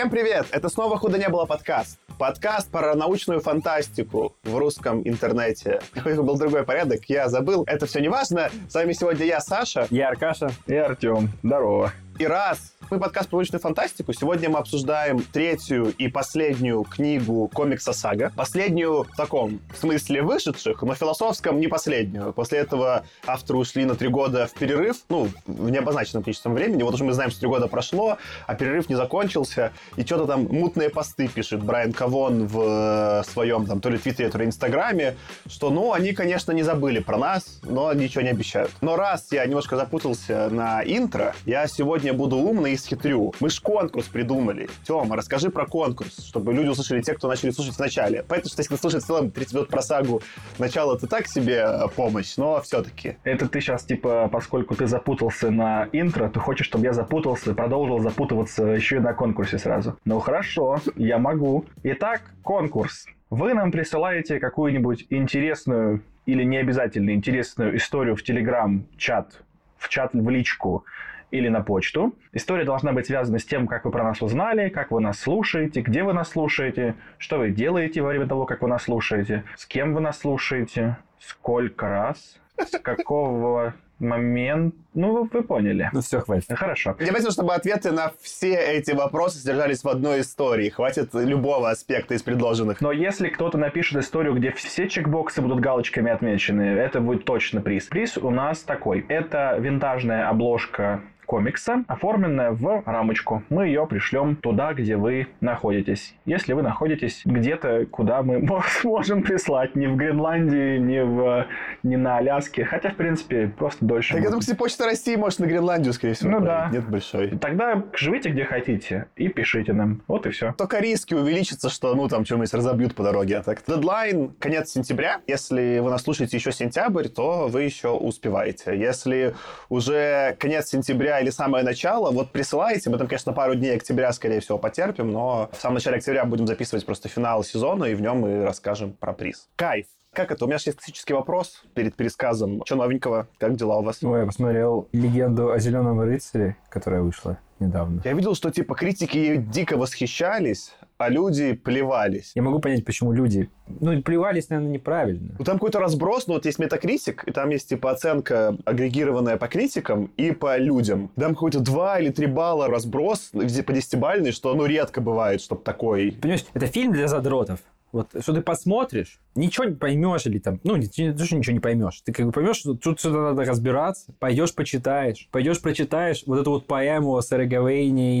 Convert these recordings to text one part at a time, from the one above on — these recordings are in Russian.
Всем привет! Это снова «Худо не было» подкаст. Подкаст про научную фантастику в русском интернете. Какой был другой порядок, я забыл. Это все не важно. С вами сегодня я, Саша. Я Аркаша. И Артем. Здорово. И раз мы подкаст про научную фантастику. Сегодня мы обсуждаем третью и последнюю книгу комикса «Сага». Последнюю в таком смысле вышедших, но философском не последнюю. После этого авторы ушли на три года в перерыв, ну, в необозначенном количеством времени. Вот уже мы знаем, что три года прошло, а перерыв не закончился. И что-то там мутные посты пишет Брайан Кавон в своем там то ли Твиттере, то ли Инстаграме, что, ну, они, конечно, не забыли про нас, но ничего не обещают. Но раз я немножко запутался на интро, я сегодня буду умный и схитрю. Мы ж конкурс придумали. Тёма, расскажи про конкурс, чтобы люди услышали те, кто начали слушать вначале. Поэтому, что если слушать в целом 30 минут про сагу, начало это так себе э, помощь, но все-таки. Это ты сейчас, типа, поскольку ты запутался на интро, ты хочешь, чтобы я запутался, продолжил запутываться еще и на конкурсе сразу. Ну хорошо, я могу. Итак, конкурс. Вы нам присылаете какую-нибудь интересную или не обязательно интересную историю в Телеграм-чат, в чат в личку, или на почту. История должна быть связана с тем, как вы про нас узнали, как вы нас слушаете, где вы нас слушаете, что вы делаете во время того, как вы нас слушаете, с кем вы нас слушаете, сколько раз, с какого момент. Ну, вы поняли. Ну, все, хватит. Хорошо. Я хочу, чтобы ответы на все эти вопросы содержались в одной истории. Хватит любого аспекта из предложенных. Но если кто-то напишет историю, где все чекбоксы будут галочками отмечены, это будет точно приз. Приз у нас такой. Это винтажная обложка комикса, оформленная в рамочку. Мы ее пришлем туда, где вы находитесь. Если вы находитесь где-то, куда мы сможем прислать, не в Гренландии, не, в, не на Аляске, хотя, в принципе, просто дольше. Так я думаю, кстати, Почта России может на Гренландию, скорее всего. Ну да. Нет большой. Тогда живите где хотите и пишите нам. Вот и все. Только риски увеличатся, что, ну, там, что-нибудь разобьют по дороге. А так, дедлайн конец сентября. Если вы нас слушаете еще сентябрь, то вы еще успеваете. Если уже конец сентября или самое начало, вот присылайте. Мы там, конечно, пару дней октября, скорее всего, потерпим, но в самом начале октября будем записывать просто финал сезона, и в нем мы расскажем про приз. Кайф! Как это? У меня есть классический вопрос перед пересказом. Что новенького? Как дела у вас? Ой, я посмотрел легенду о зеленом рыцаре, которая вышла недавно. Я видел, что типа критики дико восхищались, а люди плевались. Я могу понять, почему люди... Ну, плевались, наверное, неправильно. Ну, там какой-то разброс, ну, вот есть метакритик, и там есть, типа, оценка, агрегированная по критикам и по людям. Там какой-то 2 или 3 балла разброс, где по десятибальный, что, ну, редко бывает, чтобы такой... Понимаешь, это фильм для задротов. Вот, что ты посмотришь, ничего не поймешь или там, ну, не, что ничего не поймешь. Ты как бы поймешь, что тут что-то надо разбираться, пойдешь почитаешь, пойдешь прочитаешь вот эту вот поэму о Сэре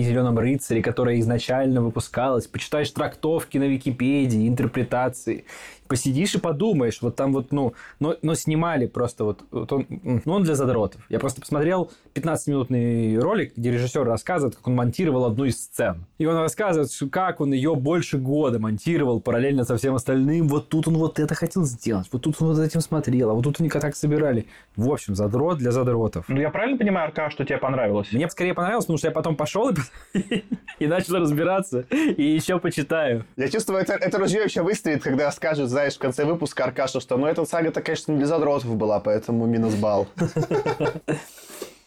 и Зеленом рыцаре, которая изначально выпускалась, почитаешь трактовки на Википедии, интерпретации, посидишь и подумаешь, вот там вот, ну, но, но снимали просто вот, вот он, ну, он для задротов. Я просто посмотрел 15-минутный ролик, где режиссер рассказывает, как он монтировал одну из сцен. И он рассказывает, как он ее больше года монтировал параллельно со всем остальным. Вот тут он вот это хотел сделать, вот тут он вот этим смотрел, а вот тут они так собирали. В общем, задрот для задротов. Ну, я правильно понимаю, Арка, что тебе понравилось? Мне скорее понравилось, потому что я потом пошел и, и начал разбираться, и еще почитаю. Я чувствую, это, это ружье еще выстрелит, когда скажут, знаешь, в конце выпуска Аркаша, что ну эта сага-то, конечно, не для задротов была, поэтому минус балл.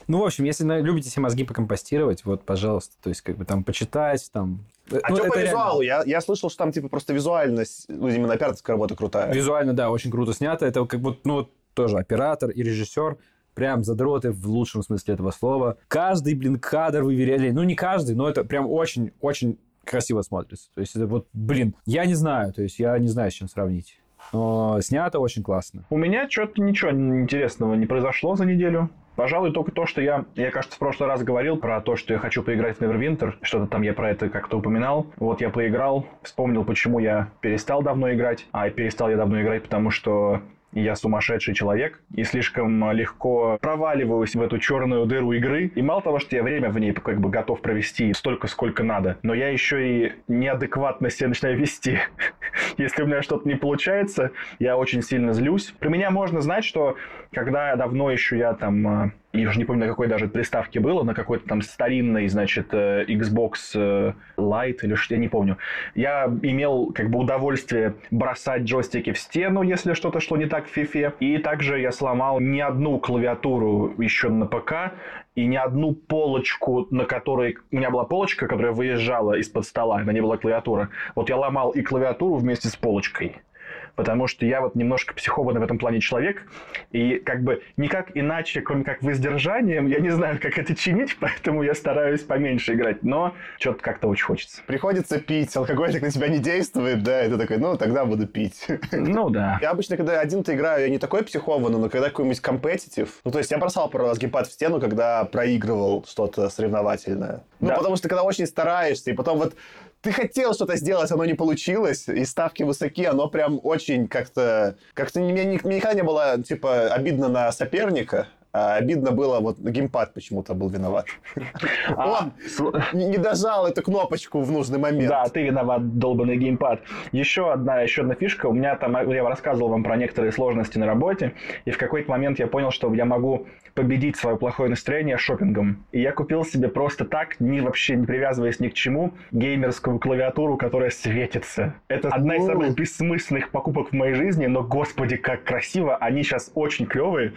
Ну, в общем, если любите себе мозги покомпостировать, вот, пожалуйста, то есть, как бы там почитать, там... А ну, что по визуалу? Я, я слышал, что там, типа, просто визуальность, ну, именно операторская работа крутая. Визуально, да, очень круто снято. Это как бы, ну, тоже оператор и режиссер прям задроты в лучшем смысле этого слова. Каждый, блин, кадр выверяли. Ну, не каждый, но это прям очень-очень красиво смотрится. То есть это вот, блин, я не знаю, то есть я не знаю, с чем сравнить. Но снято очень классно. У меня что-то ничего интересного не произошло за неделю. Пожалуй, только то, что я, я, кажется, в прошлый раз говорил про то, что я хочу поиграть в Neverwinter. Что-то там я про это как-то упоминал. Вот я поиграл, вспомнил, почему я перестал давно играть. А перестал я давно играть, потому что я сумасшедший человек и слишком легко проваливаюсь в эту черную дыру игры. И мало того, что я время в ней как бы готов провести столько, сколько надо, но я еще и неадекватно себя начинаю вести. Если у меня что-то не получается, я очень сильно злюсь. Про меня можно знать, что когда давно еще я там я уже не помню, на какой даже приставке было, на какой-то там старинной, значит, э, Xbox э, Lite или что, я не помню. Я имел как бы удовольствие бросать джойстики в стену, если что-то шло не так в FIFA. И также я сломал не одну клавиатуру еще на ПК, и ни одну полочку, на которой... У меня была полочка, которая выезжала из-под стола, на ней была клавиатура. Вот я ломал и клавиатуру вместе с полочкой потому что я вот немножко психованный в этом плане человек, и как бы никак иначе, кроме как воздержанием, я не знаю, как это чинить, поэтому я стараюсь поменьше играть, но что-то как-то очень хочется. Приходится пить, алкоголь так на тебя не действует, да, и ты такой, ну, тогда буду пить. Ну, да. Я обычно, когда один-то играю, я не такой психованный, но когда какой-нибудь компетитив, ну, то есть я бросал пару раз геймпад в стену, когда проигрывал что-то соревновательное. Ну, Да. потому что когда очень стараешься, и потом вот ты хотел что-то сделать, оно не получилось, и ставки высоки, оно прям очень как-то... Как-то мне, мне никогда не было, типа, обидно на соперника, а обидно было, вот геймпад почему-то был виноват. А, Он не не дожал эту кнопочку в нужный момент. Да, ты виноват, долбанный геймпад. Еще одна, еще одна фишка. У меня там, я рассказывал вам про некоторые сложности на работе, и в какой-то момент я понял, что я могу победить свое плохое настроение шопингом. И я купил себе просто так, ни вообще не привязываясь ни к чему, геймерскую клавиатуру, которая светится. Это одна из самых бессмысленных покупок в моей жизни, но, господи, как красиво. Они сейчас очень клевые.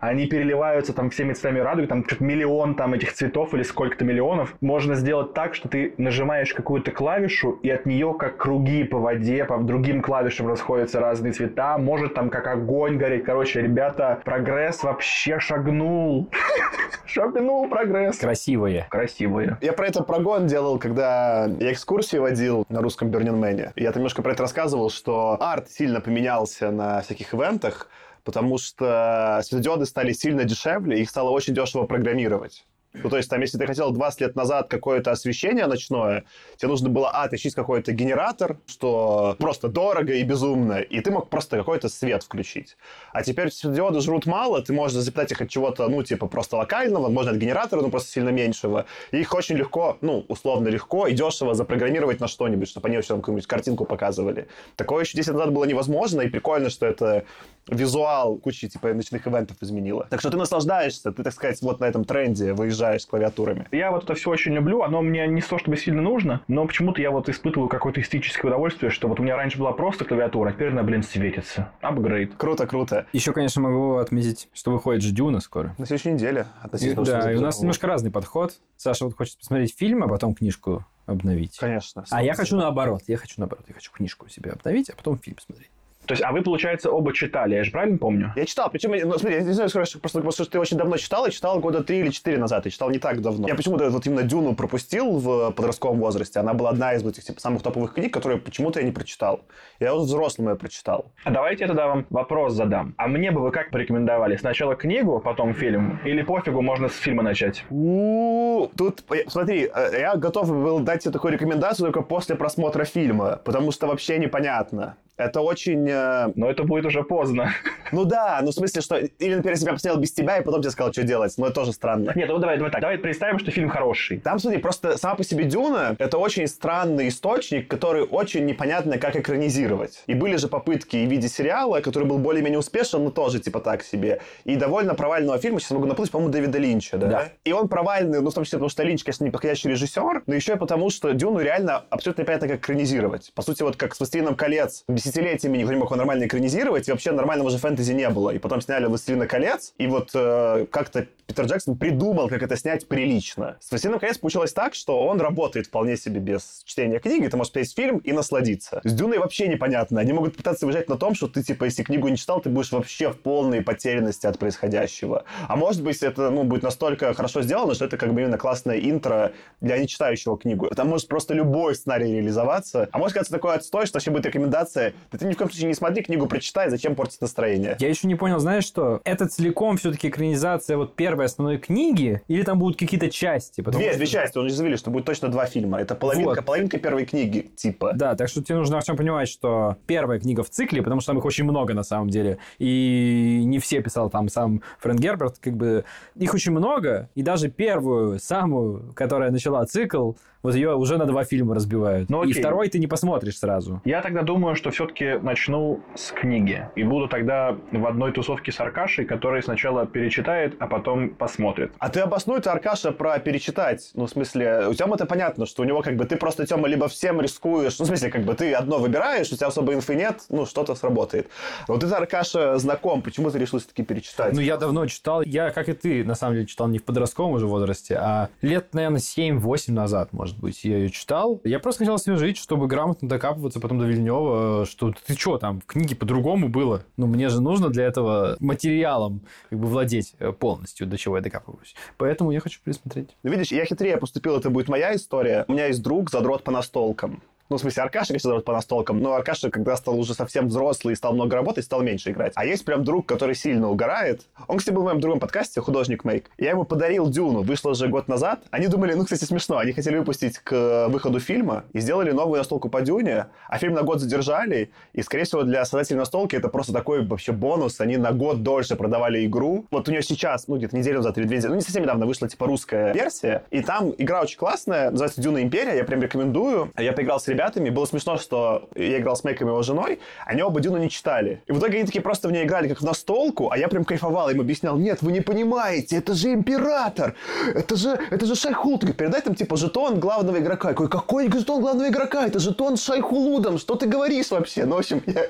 Они переливаются там всеми цветами радуги, там что-то миллион там этих цветов или сколько-то миллионов. Можно сделать так, что ты нажимаешь какую-то клавишу, и от нее как круги по воде, по другим клавишам расходятся разные цвета. Может там как огонь гореть. Короче, ребята, прогресс вообще шагнул. Шагнул прогресс. Красивые. Красивые. Я про это прогон делал, когда я экскурсии водил на русском Man. Я там немножко про это рассказывал, что арт сильно поменялся на всяких ивентах, потому что светодиоды стали сильно дешевле, их стало очень дешево программировать. Ну, то есть, там, если ты хотел 20 лет назад какое-то освещение ночное, тебе нужно было, а, тащить какой-то генератор, что просто дорого и безумно, и ты мог просто какой-то свет включить. А теперь светодиоды жрут мало, ты можешь запитать их от чего-то, ну, типа, просто локального, можно от генератора, но просто сильно меньшего. И их очень легко, ну, условно легко и дешево запрограммировать на что-нибудь, чтобы они там какую-нибудь картинку показывали. Такое еще 10 лет назад было невозможно, и прикольно, что это визуал кучи, типа, ночных ивентов изменило. Так что ты наслаждаешься, ты, так сказать, вот на этом тренде выезжаешь с клавиатурами. Я вот это все очень люблю, оно мне не то чтобы сильно нужно, но почему-то я вот испытываю какое-то эстетическое удовольствие, что вот у меня раньше была просто клавиатура, а теперь она, блин, светится. Апгрейд. Круто, круто. Еще, конечно, могу отметить, что выходит же Дюна скоро. На следующей неделе И- относительно. да, что и у нас немножко разный подход. Саша вот хочет посмотреть фильм, а потом книжку обновить. Конечно. А я хочу наоборот. Я хочу наоборот. Я хочу книжку себе обновить, а потом фильм смотреть. То есть, а вы, получается, оба читали, я же правильно помню? Я читал, причем, ну, смотри, я не знаю, скажешь, просто потому что ты очень давно читал, я читал года три или четыре назад, я читал не так давно. Я почему-то вот именно Дюну пропустил в подростковом возрасте, она была одна из вот этих типа, самых топовых книг, которые почему-то я не прочитал. Я вот взрослым ее прочитал. А давайте я тогда вам вопрос задам. А мне бы вы как порекомендовали? Сначала книгу, потом фильм? Или пофигу, можно с фильма начать? У, Тут, э, смотри, э, я готов был дать тебе такую рекомендацию только после просмотра фильма, потому что вообще непонятно. Это очень... э, Но это будет уже поздно. Ну да, ну в смысле, что... Или, например, если бы я посмотрел без тебя, и потом тебе сказал, что делать. Но это тоже странно. Нет, ну давай, давай так. Давай представим, что фильм хороший. Там, смотри, просто сама по себе Дюна — это очень странный источник, который очень непонятно, как экранизировать. И были же попытки и в виде сериала, который был более-менее успешен, но тоже типа так себе. И довольно провального фильма, сейчас могу наплыть, по-моему, Дэвида Линча, да? Да. И он провальный, ну, в том числе потому, что Линч, конечно, не подходящий режиссер, но еще и потому, что Дюну реально абсолютно непонятно, как экранизировать. По сути, вот как с «Властелином колец» десятилетиями никто не мог его нормально экранизировать, и вообще нормального же фэнтези не было. И потом сняли «Властелина колец», и вот э, как-то Питер Джексон придумал, как это снять прилично. С «Властелином колец» получилось так, что он работает вполне себе без чтения книги, ты можешь посмотреть фильм и насладиться. С «Дюной» вообще непонятно. Они могут пытаться выезжать на том, что ты, типа, если книгу не читал, ты будешь вообще в полной потерянности от происходящего. А может быть, это, ну, будет настолько хорошо сделано, что это как бы именно классное интро для нечитающего книгу. Там может просто любой сценарий реализоваться. А может казаться такой отстой, что вообще будет рекомендация, да ты ни в коем случае не смотри книгу, прочитай, зачем портить настроение. Я еще не понял, знаешь что? Это целиком все-таки экранизация вот первой основной книги, или там будут какие-то части? Две, что- две части, он же заявили, что будет точно два фильма. Это половинка, Вот. половинка первой книги, типа. Да, так что тебе нужно, Артем, понимать, что первая книга в цикле, потому что там их очень много на самом деле, и не все писал там сам Фрэнк Герберт, как бы их очень много, и даже первую, самую, которая начала цикл, вот ее уже на два фильма разбивают. Ну, и второй ты не посмотришь сразу. Я тогда думаю, что все-таки начну с книги. И буду тогда в одной тусовке с Аркашей, который сначала перечитает, а потом посмотрит. А ты обоснуй, ты, Аркаша, про перечитать. Ну, в смысле, у Тёмы это понятно, что у него как бы ты просто, Тёма, либо всем рискуешь, ну, в смысле, как бы ты одно выбираешь, у тебя особо инфы нет, ну, что-то сработает. Вот ты, Аркаша, знаком, почему ты решил все-таки перечитать? Ну, я давно читал. Я, как и ты, на самом деле, читал не в подростковом уже возрасте, а лет, наверное, 7-8 назад, может быть, я ее читал. Я просто хотел освежить, чтобы грамотно докапываться потом до Вильнева, что ты что, там, в книге по-другому было? Ну, мне же нужно для этого материалом как бы владеть э, полностью, до чего я докапываюсь. Поэтому я хочу пересмотреть. Ну, видишь, я хитрее поступил, это будет моя история. У меня есть друг, задрот по настолкам. Ну, в смысле, Аркаша, конечно, задрот по настолкам, но Аркаша, когда стал уже совсем взрослый и стал много работать, стал меньше играть. А есть прям друг, который сильно угорает. Он, кстати, был в моем другом подкасте, художник Мейк. Я ему подарил Дюну, вышло же год назад. Они думали, ну, кстати, смешно, они хотели выпустить к выходу фильма и сделали новую настолку по Дюне, а фильм на год задержали, и, скорее всего, для создателей настолки это просто такой вообще бонус. Они на год дольше продавали игру. Вот у нее сейчас, ну, где-то неделю назад или две недели, ну, не совсем недавно вышла, типа, русская версия, и там игра очень классная, называется Дюна Империя, я прям рекомендую. Я поиграл с ребятами, было смешно, что я играл с Мэйком и его женой, они оба Дюну не читали. И в итоге они такие просто в ней играли как в настолку, а я прям кайфовал, им объяснял, нет, вы не понимаете, это же император, это же, это же Шайхул. Передай там типа жетон главного игрока. Я Какой, какой жетон главного игрока? Это жетон Шайхулудом, что ты говоришь вообще? Ну, в общем, я...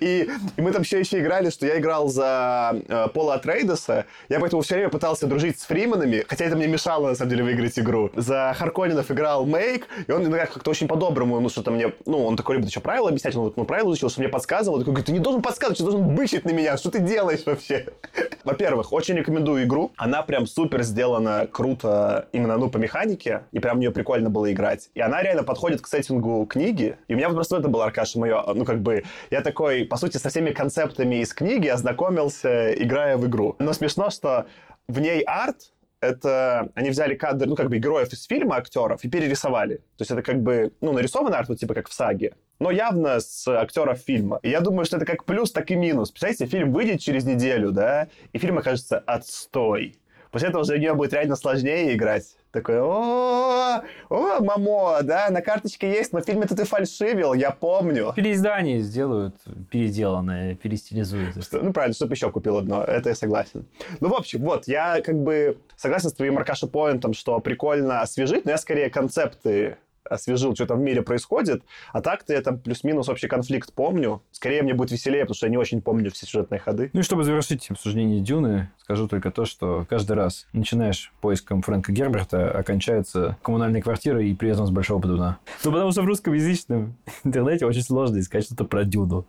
И, и мы там все еще играли, что я играл за э, Пола Атрейдеса. Я поэтому все время пытался дружить с Фриманами, хотя это мне мешало, на самом деле, выиграть игру. За Харконинов играл Мейк, и он иногда как-то очень по-доброму, ну, что-то мне... Ну, он такой любит еще правила объяснять, он вот, ну, правила учил, что мне подсказывал. Такой, говорит, ты не должен подсказывать, ты должен бычить на меня, что ты делаешь вообще? Во-первых, очень рекомендую игру. Она прям супер сделана круто именно, ну, по механике, и прям в нее прикольно было играть. И она реально подходит к сеттингу книги. И у меня просто это было, Аркаша, мое, ну, как бы, я такой, по сути, со всеми концептами из книги ознакомился, играя в игру. Но смешно, что в ней арт, это они взяли кадры, ну, как бы героев из фильма, актеров, и перерисовали. То есть это как бы, ну, нарисованный арт, вот, типа как в саге, но явно с актеров фильма. И я думаю, что это как плюс, так и минус. Представляете, фильм выйдет через неделю, да, и фильм окажется отстой. После этого уже у нее будет реально сложнее играть. Такой, о, о, мамо, да, на карточке есть, но в фильме-то ты фальшивил, я помню. Переиздание сделают, переделанное, перестилизуют. Что- ну, правильно, чтобы еще купил одно, это я согласен. Ну, в общем, вот, я как бы согласен с твоим, Аркаша, поинтом, что прикольно освежить, но я скорее концепты освежил, что там в мире происходит, а так-то я там плюс-минус общий конфликт помню. Скорее мне будет веселее, потому что я не очень помню все сюжетные ходы. Ну и чтобы завершить обсуждение Дюны, скажу только то, что каждый раз начинаешь поиском Фрэнка Герберта, окончается коммунальной квартирой и приветом с Большого Бодуна. Ну, потому что в русскоязычном интернете очень сложно искать что-то про Дюну.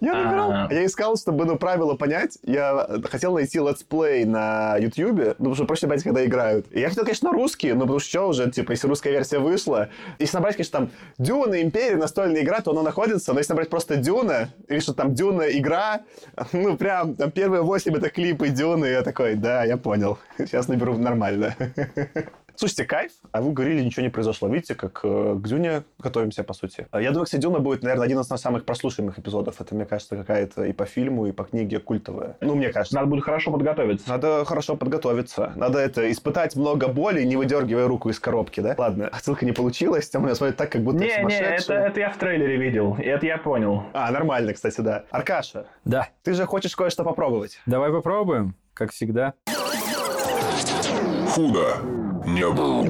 Я набирал. А. Я искал, чтобы, ну, правила понять. Я хотел найти летсплей на Ютьюбе, ну, потому что проще понять, когда играют. И я хотел, конечно, русские, но потому что что уже, типа, если русская версия вышла. Если набрать, конечно, там Дюна, Империя, настольная игра, то оно находится. Но если набрать просто Дюна, или что там Дюна игра, ну, прям, там первые восемь это клипы Дюны, я такой, да, я понял. Сейчас наберу нормально. Слушайте, кайф, а вы говорили, ничего не произошло. Видите, как э, к Дюне готовимся, по сути. Я думаю, кстати, Дюна будет, наверное, один из самых прослушиваемых эпизодов. Это, мне кажется, какая-то и по фильму, и по книге культовая. Ну, мне кажется. Надо будет хорошо подготовиться. Надо хорошо подготовиться. Надо это испытать много боли, не выдергивая руку из коробки, да? Ладно, отсылка не получилась, там меня смотрит так, как будто я Не, не, это, это я в трейлере видел, и это я понял. А, нормально, кстати, да. Аркаша, Да, ты же хочешь кое-что попробовать. давай попробуем, как всегда. Худо не было.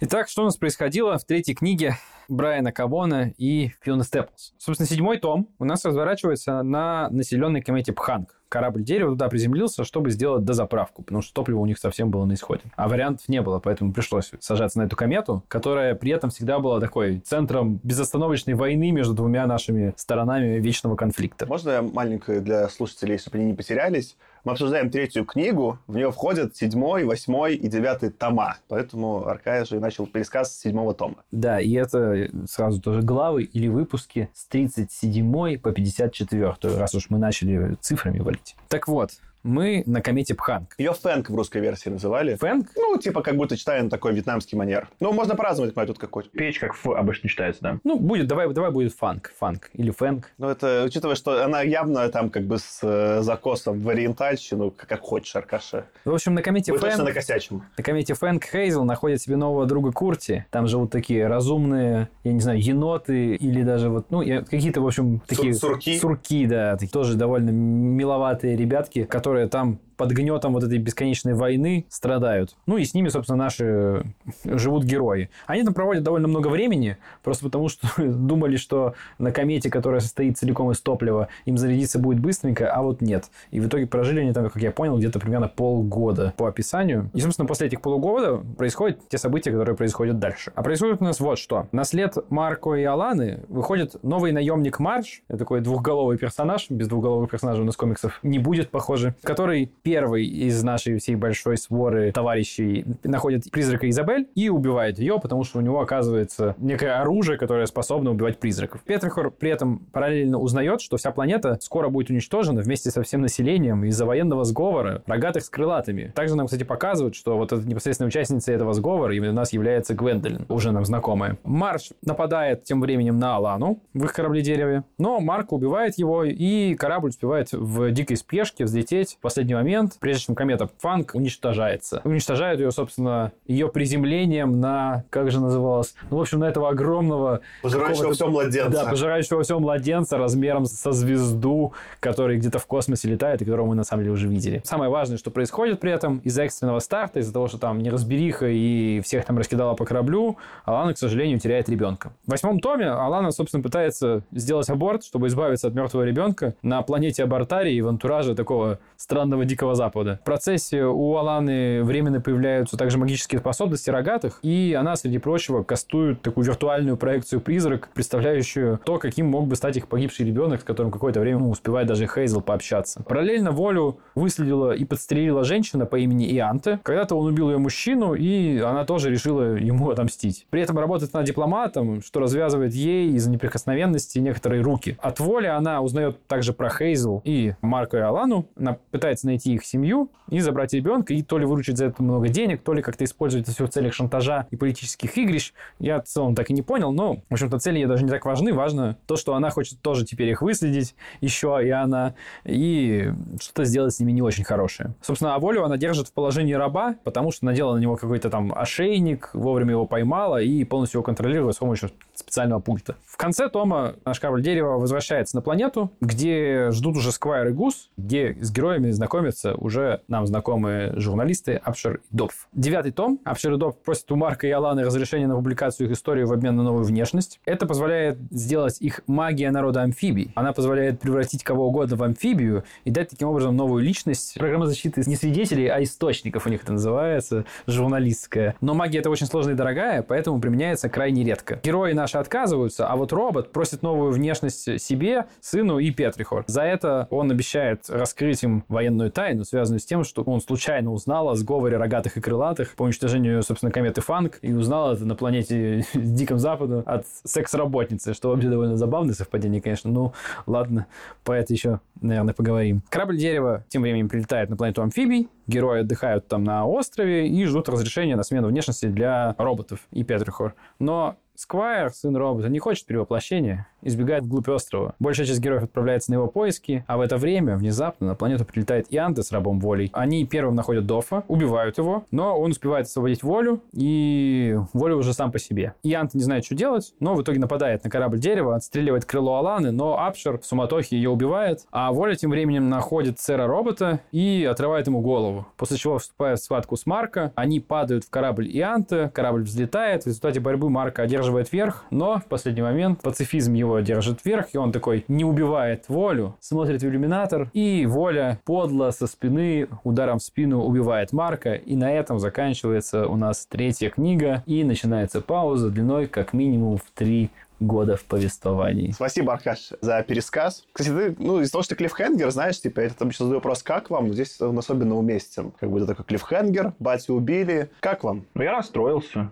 Итак, что у нас происходило в третьей книге Брайана Кабона и Фиона Степлс? Собственно, седьмой том у нас разворачивается на населенной комете Пханг. Корабль дерева туда приземлился, чтобы сделать дозаправку, потому что топливо у них совсем было на исходе. А вариантов не было, поэтому пришлось сажаться на эту комету, которая при этом всегда была такой центром безостановочной войны между двумя нашими сторонами вечного конфликта. Можно я маленькое для слушателей, чтобы они не потерялись? Мы обсуждаем третью книгу, в нее входят седьмой, восьмой и девятый тома. Поэтому Аркадий же и начал пересказ с седьмого тома. Да, и это сразу тоже главы или выпуски с 37 по 54, раз уж мы начали цифрами валить. Так вот, мы на комете Пханг. Ее Фэнк в русской версии называли. Фэнк? Ну, типа, как будто читаем такой вьетнамский манер. Ну, можно праздновать мой тут какой-то. Печь как Ф обычно читается, да. Ну, будет, давай, давай будет фанк, фанк или фэнк. Ну, это, учитывая, что она явно там как бы с э, закосом в ориентальщину, как, как хочешь, Аркаша. В общем, на комете точно Фэнк, накосячим. на комете Фэнк Хейзел находит себе нового друга Курти. Там живут такие разумные, я не знаю, еноты или даже вот, ну, какие-то, в общем, такие... сурки? Сурки, да. Такие тоже довольно миловатые ребятки, которые там под гнетом вот этой бесконечной войны страдают. Ну и с ними, собственно, наши живут герои. Они там проводят довольно много времени, просто потому что думали, что на комете, которая состоит целиком из топлива, им зарядиться будет быстренько, а вот нет. И в итоге прожили они там, как я понял, где-то примерно полгода по описанию. И, собственно, после этих полугода происходят те события, которые происходят дальше. А происходит у нас вот что. На след Марко и Аланы выходит новый наемник Марш, такой двухголовый персонаж, без двухголовых персонажей у нас комиксов не будет, похоже, который первый из нашей всей большой своры товарищей находит призрака Изабель и убивает ее, потому что у него оказывается некое оружие, которое способно убивать призраков. Петрихор при этом параллельно узнает, что вся планета скоро будет уничтожена вместе со всем населением из-за военного сговора рогатых с крылатыми. Также нам, кстати, показывают, что вот эта непосредственная участница этого сговора именно у нас является Гвендолин, уже нам знакомая. Марш нападает тем временем на Алану в их корабле-дереве, но Марк убивает его, и корабль успевает в дикой спешке взлететь в последний момент, прежде чем комета Фанк уничтожается. Уничтожают ее, собственно, ее приземлением на, как же называлось, ну, в общем, на этого огромного... Пожирающего все младенца. Да, пожирающего все младенца размером со звезду, который где-то в космосе летает и которого мы на самом деле уже видели. Самое важное, что происходит при этом, из-за экстренного старта, из-за того, что там неразбериха и всех там раскидала по кораблю, Алана, к сожалению, теряет ребенка. В восьмом томе Алана, собственно, пытается сделать аборт, чтобы избавиться от мертвого ребенка на планете Абортарии в антураже такого странного Дикого Запада. В процессе у Аланы временно появляются также магические способности рогатых, и она, среди прочего, кастует такую виртуальную проекцию призрак, представляющую то, каким мог бы стать их погибший ребенок, с которым какое-то время ну, успевает даже Хейзел пообщаться. Параллельно Волю выследила и подстрелила женщина по имени Ианте. Когда-то он убил ее мужчину, и она тоже решила ему отомстить. При этом работает она дипломатом, что развязывает ей из-за неприкосновенности некоторые руки. От воли она узнает также про Хейзел и Марка и Алану. Она пытается найти их семью и забрать ребенка, и то ли выручить за это много денег, то ли как-то использовать это все в целях шантажа и политических игрищ. Я в целом так и не понял, но, в общем-то, цели ей даже не так важны. Важно то, что она хочет тоже теперь их выследить, еще и она, и что-то сделать с ними не очень хорошее. Собственно, а волю она держит в положении раба, потому что надела на него какой-то там ошейник, вовремя его поймала и полностью его контролирует с помощью специального пульта. В конце тома наш корабль дерева возвращается на планету, где ждут уже Сквайр и Гус, где с героями знакомятся уже нам знакомые журналисты Апшер и Допф. Девятый том. Апшер и Допф просят у Марка и Аланы разрешения на публикацию их истории в обмен на новую внешность. Это позволяет сделать их магия народа амфибий. Она позволяет превратить кого угодно в амфибию и дать таким образом новую личность. Программа защиты не свидетелей, а источников у них это называется, журналистская. Но магия это очень сложная и дорогая, поэтому применяется крайне редко. Герои наши отказываются, а вот робот просит новую внешность себе, сыну и Петрихор. За это он обещает раскрыть им военную тайну, связанную с тем, что он случайно узнал о сговоре рогатых и крылатых по уничтожению, собственно, кометы Фанк, и узнал это на планете Диком Западу от секс-работницы, что вообще довольно забавное совпадение, конечно. Ну, ладно, по это еще, наверное, поговорим. Корабль дерева тем временем прилетает на планету амфибий, герои отдыхают там на острове и ждут разрешения на смену внешности для роботов и Петрихор. Но Сквайр, сын робота, не хочет перевоплощения, избегает вглубь острова. Большая часть героев отправляется на его поиски, а в это время внезапно на планету прилетает Ианте с рабом волей. Они первым находят Дофа, убивают его, но он успевает освободить волю, и воля уже сам по себе. Ианте не знает, что делать, но в итоге нападает на корабль дерева, отстреливает крыло Аланы, но Апшер в суматохе ее убивает, а воля тем временем находит сэра робота и отрывает ему голову. После чего вступает в схватку с Марко, они падают в корабль Ианте, корабль взлетает, в результате борьбы Марко одерживает верх, но в последний момент пацифизм его держит вверх, и он такой не убивает волю, смотрит в иллюминатор, и воля подло со спины ударом в спину убивает Марка, и на этом заканчивается у нас третья книга, и начинается пауза длиной как минимум в три года в повествовании. Спасибо, Аркаш, за пересказ. Кстати, ты, ну, из-за того, что ты клиффхенгер, знаешь, типа, я там обычно задаю вопрос, как вам? Здесь он особенно уместен. Как бы это такой клиффхенгер, батю убили. Как вам? Ну, я расстроился.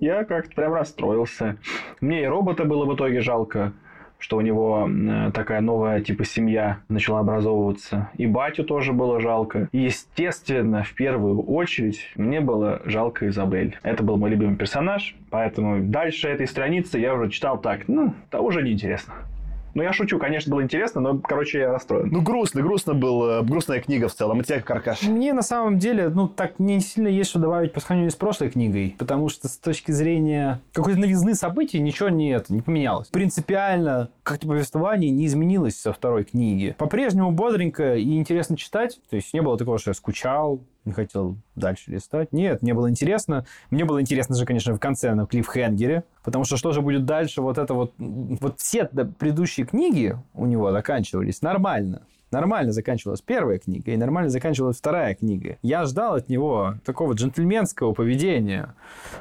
Я как-то прям расстроился. Мне и робота было в итоге жалко. что у него э, такая новая типа семья начала образовываться. И батю тоже было жалко. И, естественно, в первую очередь мне было жалко Изабель. Это был мой любимый персонаж, поэтому дальше этой страницы я уже читал так, ну, это уже неинтересно. Ну, я шучу, конечно, было интересно, но, короче, я расстроен. Ну, грустно, грустно был, грустная книга в целом. И тебе, Каркаш? Мне на самом деле, ну, так не сильно есть что добавить по сравнению с прошлой книгой, потому что с точки зрения какой-то новизны событий ничего нет, не поменялось. Принципиально как-то повествование не изменилось со второй книги. По-прежнему бодренько и интересно читать, то есть не было такого, что я скучал, не хотел дальше листать. Нет, мне было интересно. Мне было интересно же, конечно, в конце на клиффхенгере, потому что что же будет дальше, вот это вот... Вот все предыдущие книги у него заканчивались нормально. Нормально заканчивалась первая книга и нормально заканчивалась вторая книга. Я ждал от него такого джентльменского поведения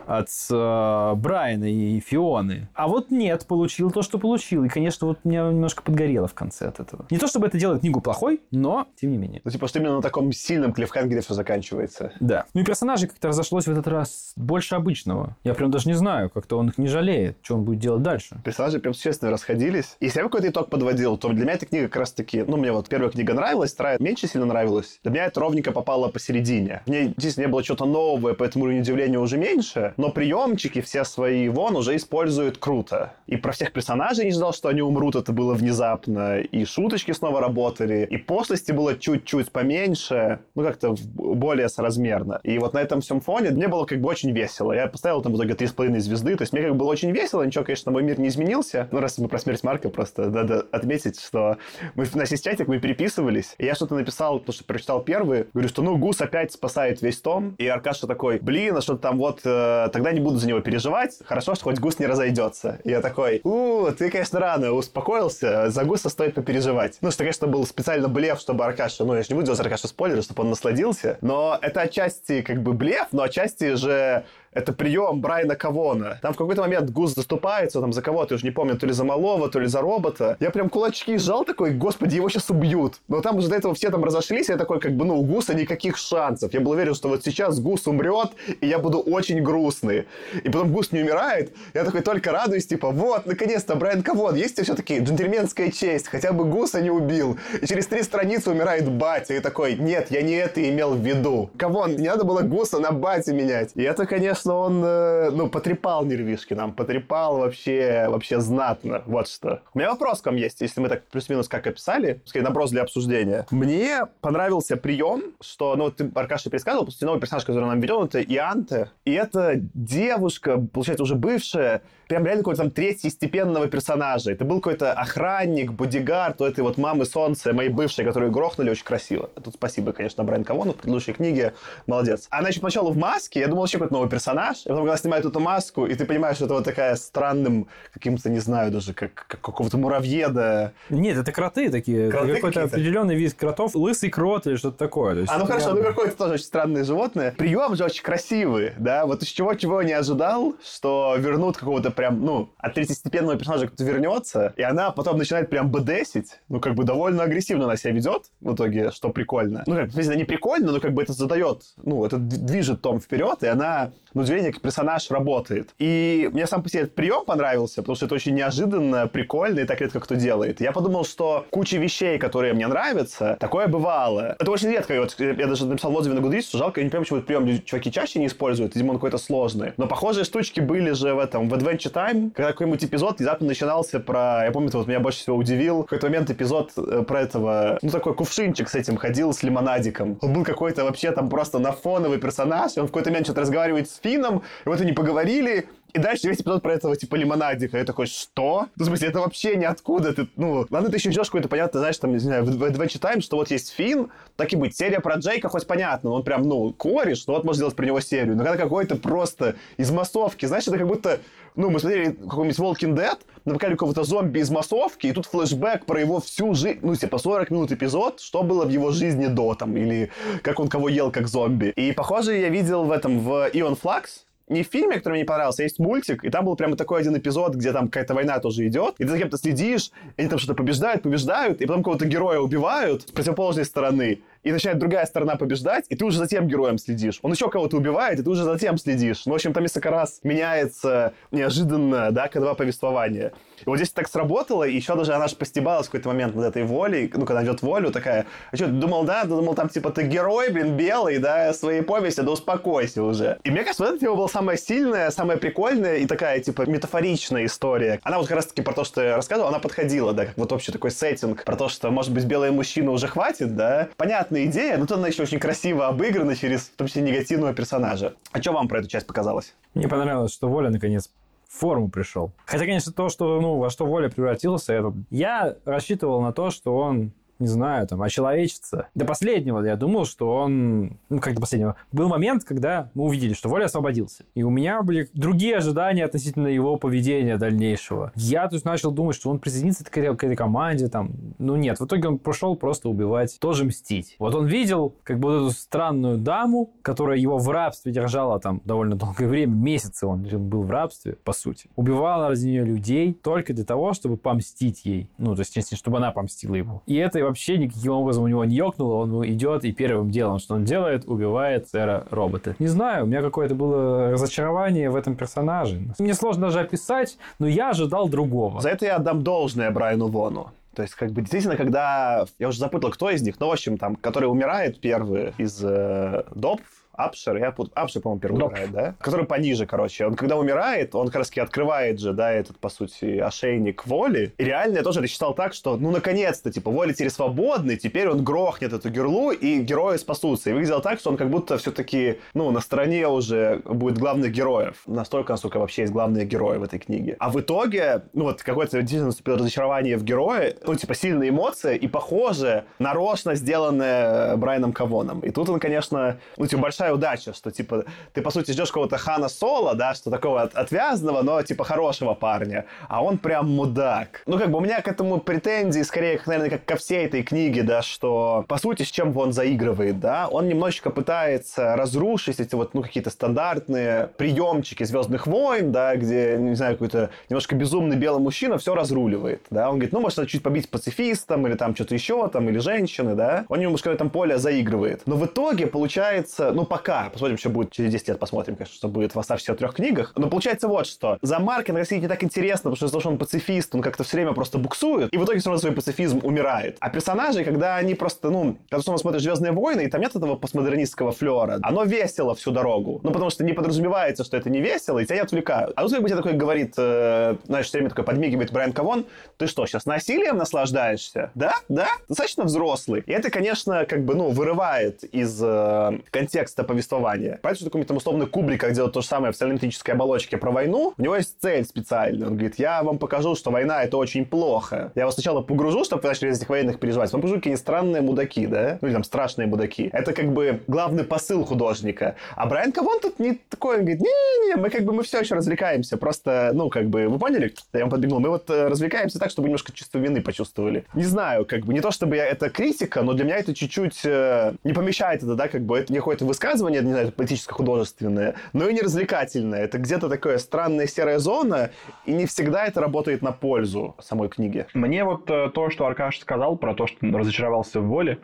от э, Брайана и Фионы. А вот нет, получил то, что получил. И, конечно, вот меня немножко подгорело в конце от этого. Не то, чтобы это делает книгу плохой, но тем не менее. Ну, типа, что именно на таком сильном клиффхенгере все заканчивается. Да. Ну и персонажей как-то разошлось в этот раз больше обычного. Я прям даже не знаю, как-то он их не жалеет, что он будет делать дальше. Персонажи прям существенно расходились. Если я какой-то итог подводил, то для меня эта книга как раз-таки, ну, мне вот первая книга нравилась, вторая меньше сильно нравилась. Для меня это ровненько попало посередине. В ней здесь не было чего-то нового, поэтому уровень удивления уже меньше, но приемчики все свои вон уже используют круто. И про всех персонажей не ждал, что они умрут, это было внезапно. И шуточки снова работали, и пошлости было чуть-чуть поменьше, ну как-то более соразмерно. И вот на этом всем фоне мне было как бы очень весело. Я поставил там в итоге 3,5 звезды, то есть мне как бы было очень весело, ничего, конечно, мой мир не изменился. Ну, раз мы про смерть Марка, просто надо отметить, что мы, у нас чатик, мы переписывались. И я что-то написал, потому что прочитал первый. Говорю, что ну Гус опять спасает весь том. И Аркаша такой, блин, а что там вот, э, тогда не буду за него переживать. Хорошо, что хоть Гус не разойдется. И я такой, у, ты, конечно, рано успокоился. За Гуса стоит попереживать. Ну, что, конечно, был специально блеф, чтобы Аркаша, ну, я же не буду делать Аркаша спойлеры, чтобы он насладился. Но это отчасти как бы блеф, но отчасти же это прием Брайана Кавона. Там в какой-то момент Гус заступается там за кого-то, я уже не помню, то ли за малого, то ли за робота. Я прям кулачки сжал такой, господи, его сейчас убьют. Но там уже до этого все там разошлись, я такой, как бы, ну, у Гуса никаких шансов. Я был уверен, что вот сейчас Гус умрет, и я буду очень грустный. И потом Гус не умирает, я такой только радуюсь, типа, вот, наконец-то, Брайан Кавон, есть все-таки джентльменская честь, хотя бы Гуса не убил. И через три страницы умирает батя, и такой, нет, я не это имел в виду. Кавон, не надо было Гуса на бате менять. И это, конечно, конечно, он, э, ну, потрепал нервишки нам, потрепал вообще, вообще знатно. Вот что. У меня вопрос к вам есть, если мы так плюс-минус как описали, скорее, наброс для обсуждения. Мне понравился прием, что, ну, ты, Аркаша, пересказывал, просто новый персонаж, который нам ведет, это Ианте. И это девушка, получается, уже бывшая, прям реально какой-то там третий степенного персонажа. Это был какой-то охранник, бодигард у этой вот мамы солнца, моей бывшей, которую грохнули очень красиво. Тут спасибо, конечно, Брайан Кавону в предыдущей книге. Молодец. Она еще поначалу в маске, я думал, вообще какой-то новый персонаж. И потом, когда снимают эту маску, и ты понимаешь, что это вот такая странным, каким-то, не знаю, даже как, как какого-то муравьеда. Нет, это кроты такие. Кроты какой-то определенный вид кротов. Лысый крот или что-то такое. есть, а, ну хорошо, ну какое-то тоже очень странное животное. Прием же очень красивый, да? Вот из чего-чего не ожидал, что вернут какого-то прям, ну, от третьестепенного персонажа кто-то вернется, и она потом начинает прям бдсить, ну, как бы довольно агрессивно она себя ведет в итоге, что прикольно. Ну, как, это не прикольно, но как бы это задает, ну, это движет Том вперед, и она, ну, удивление, как персонаж работает. И мне сам по себе этот прием понравился, потому что это очень неожиданно, прикольно, и так редко кто делает. Я подумал, что куча вещей, которые мне нравятся, такое бывало. Это очень редко. Вот я даже написал в отзыве на Goodreads, что жалко, я не понимаю, почему этот прием чуваки чаще не используют, видимо, он какой-то сложный. Но похожие штучки были же в этом, в Adventure Time, когда какой-нибудь эпизод внезапно начинался про... Я помню, вот меня больше всего удивил. В какой-то момент эпизод э, про этого... Ну, такой кувшинчик с этим ходил, с лимонадиком. Он был какой-то вообще там просто на фоновый персонаж, и он в какой-то момент что-то разговаривает с Фином, и вот они поговорили, и дальше весь эпизод про этого, типа, лимонадика. Я такой, что? Ну, в смысле, это вообще ниоткуда. Ты, ну, ладно, ты еще ждешь какой-то, понятно, знаешь, там, не знаю, в, в Adventure Time, что вот есть Финн, так и быть. Серия про Джейка хоть понятно, он прям, ну, кореш, ну вот можно сделать про него серию. Но когда какой-то просто из массовки, знаешь, это как будто ну, мы смотрели какой-нибудь Walking Dead, например, какого-то зомби из массовки, и тут флешбэк про его всю жизнь, ну, типа 40 минут эпизод, что было в его жизни до, там, или как он кого ел как зомби. И, похоже, я видел в этом, в Ion Flux, не в фильме, который мне понравился, а есть мультик, и там был прямо такой один эпизод, где там какая-то война тоже идет, и ты за кем-то следишь, и они там что-то побеждают, побеждают, и потом кого-то героя убивают с противоположной стороны. и начинает другая сторона побеждать, и ты уже за тем героем следишь. Он еще кого-то убивает, и ты уже за тем следишь. Ну, в общем, там несколько раз меняется неожиданно, да, к два повествования. И вот здесь так сработало, и еще даже она же постебалась в какой-то момент над этой волей, ну, когда идет волю, такая, а что, думал, да, думал, там, типа, ты герой, блин, белый, да, своей повести, да успокойся уже. И мне кажется, вот эта тема была самая сильная, самая прикольная и такая, типа, метафоричная история. Она вот как раз-таки про то, что я рассказывал, она подходила, да, как вот общий такой сеттинг, про то, что, может быть, белые мужчины уже хватит, да. Понятная идея, но тут она еще очень красиво обыграна через, в том числе, негативного персонажа. А что вам про эту часть показалось? Мне понравилось, что Воля наконец в форму пришел. Хотя, конечно, то, что, ну, во что Воля превратился, это... я рассчитывал на то, что он не знаю, там, очеловечиться. До последнего я думал, что он... Ну, как до последнего. Был момент, когда мы увидели, что Воля освободился. И у меня были другие ожидания относительно его поведения дальнейшего. Я тут начал думать, что он присоединится к этой, к команде, там. Ну, нет. В итоге он пошел просто убивать, тоже мстить. Вот он видел, как бы, вот эту странную даму, которая его в рабстве держала там довольно долгое время, месяцы он был в рабстве, по сути. Убивала ради нее людей только для того, чтобы помстить ей. Ну, то есть, чтобы она помстила ему. И это вообще никаким образом у него не ёкнуло, он идет и первым делом, что он делает, убивает сэра робота. Не знаю, у меня какое-то было разочарование в этом персонаже. Мне сложно даже описать, но я ожидал другого. За это я отдам должное Брайану Вону. То есть, как бы, действительно, когда... Я уже запутал, кто из них, но, в общем, там, который умирает первый из э, доп, Апшер, я пут... Апшер, по-моему, первый Доп. умирает, да? Который пониже, короче. Он когда умирает, он как раз таки открывает же, да, этот, по сути, ошейник воли. И реально я тоже рассчитал так, что, ну, наконец-то, типа, воля теперь свободный, теперь он грохнет эту герлу, и герои спасутся. И выглядело так, что он как будто все-таки, ну, на стороне уже будет главных героев. Настолько, насколько вообще есть главные герои в этой книге. А в итоге, ну, вот какое-то действительно наступило разочарование в герое, ну, типа, сильные эмоции, и похоже, нарочно сделанное Брайаном Кавоном. И тут он, конечно, ну, типа, большая удача, что, типа, ты, по сути, ждешь какого-то Хана Соло, да, что такого от- отвязного, но, типа, хорошего парня, а он прям мудак. Ну, как бы у меня к этому претензии, скорее, наверное, как ко всей этой книге, да, что, по сути, с чем он заигрывает, да, он немножечко пытается разрушить эти вот, ну, какие-то стандартные приемчики Звездных войн, да, где, не знаю, какой-то немножко безумный белый мужчина все разруливает, да, он говорит, ну, может, надо чуть побить пацифистам или там что-то еще, там, или женщины, да, он немножко в этом поле заигрывает. Но в итоге получается, ну, пока, посмотрим, что будет через 10 лет, посмотрим, конечно, что будет в оставшихся трех книгах, но получается вот что. За Маркин России не так интересно, потому что того, что он пацифист, он как-то все время просто буксует, и в итоге все равно свой пацифизм умирает. А персонажи, когда они просто, ну, когда снова смотришь «Звездные войны», и там нет этого постмодернистского флера, оно весело всю дорогу. Ну, потому что не подразумевается, что это не весело, и тебя не отвлекают. А тут как бы тебе такой говорит, э, знаешь, все время такой подмигивает Брайан Кавон, ты что, сейчас насилием наслаждаешься? Да? Да? Достаточно взрослый. И это, конечно, как бы, ну, вырывает из э, контекста повествования. Понятно, что такой там условный Кубрик, как делает то же самое в сталинистической оболочке про войну, у него есть цель специальная. Он говорит, я вам покажу, что война это очень плохо. Я вас сначала погружу, чтобы вы начали из этих военных переживать. Вам покажу какие странные мудаки, да? Ну или там страшные мудаки. Это как бы главный посыл художника. А Брайан Кавон тут не такой, он говорит, не-не, мы как бы мы все еще развлекаемся. Просто, ну, как бы, вы поняли? Я вам подбегнул. Мы вот э, развлекаемся так, чтобы немножко чувство вины почувствовали. Не знаю, как бы, не то чтобы я это критика, но для меня это чуть-чуть э, не помещает это, да, как бы, это не какое-то высказывание, не знаю, политическо-художественное, но и не развлекательное. Это где-то такая странная серая зона, и не всегда это работает на пользу самой книги. Мне вот э, то, что Аркаш сказал про то, что разочаровался в воле,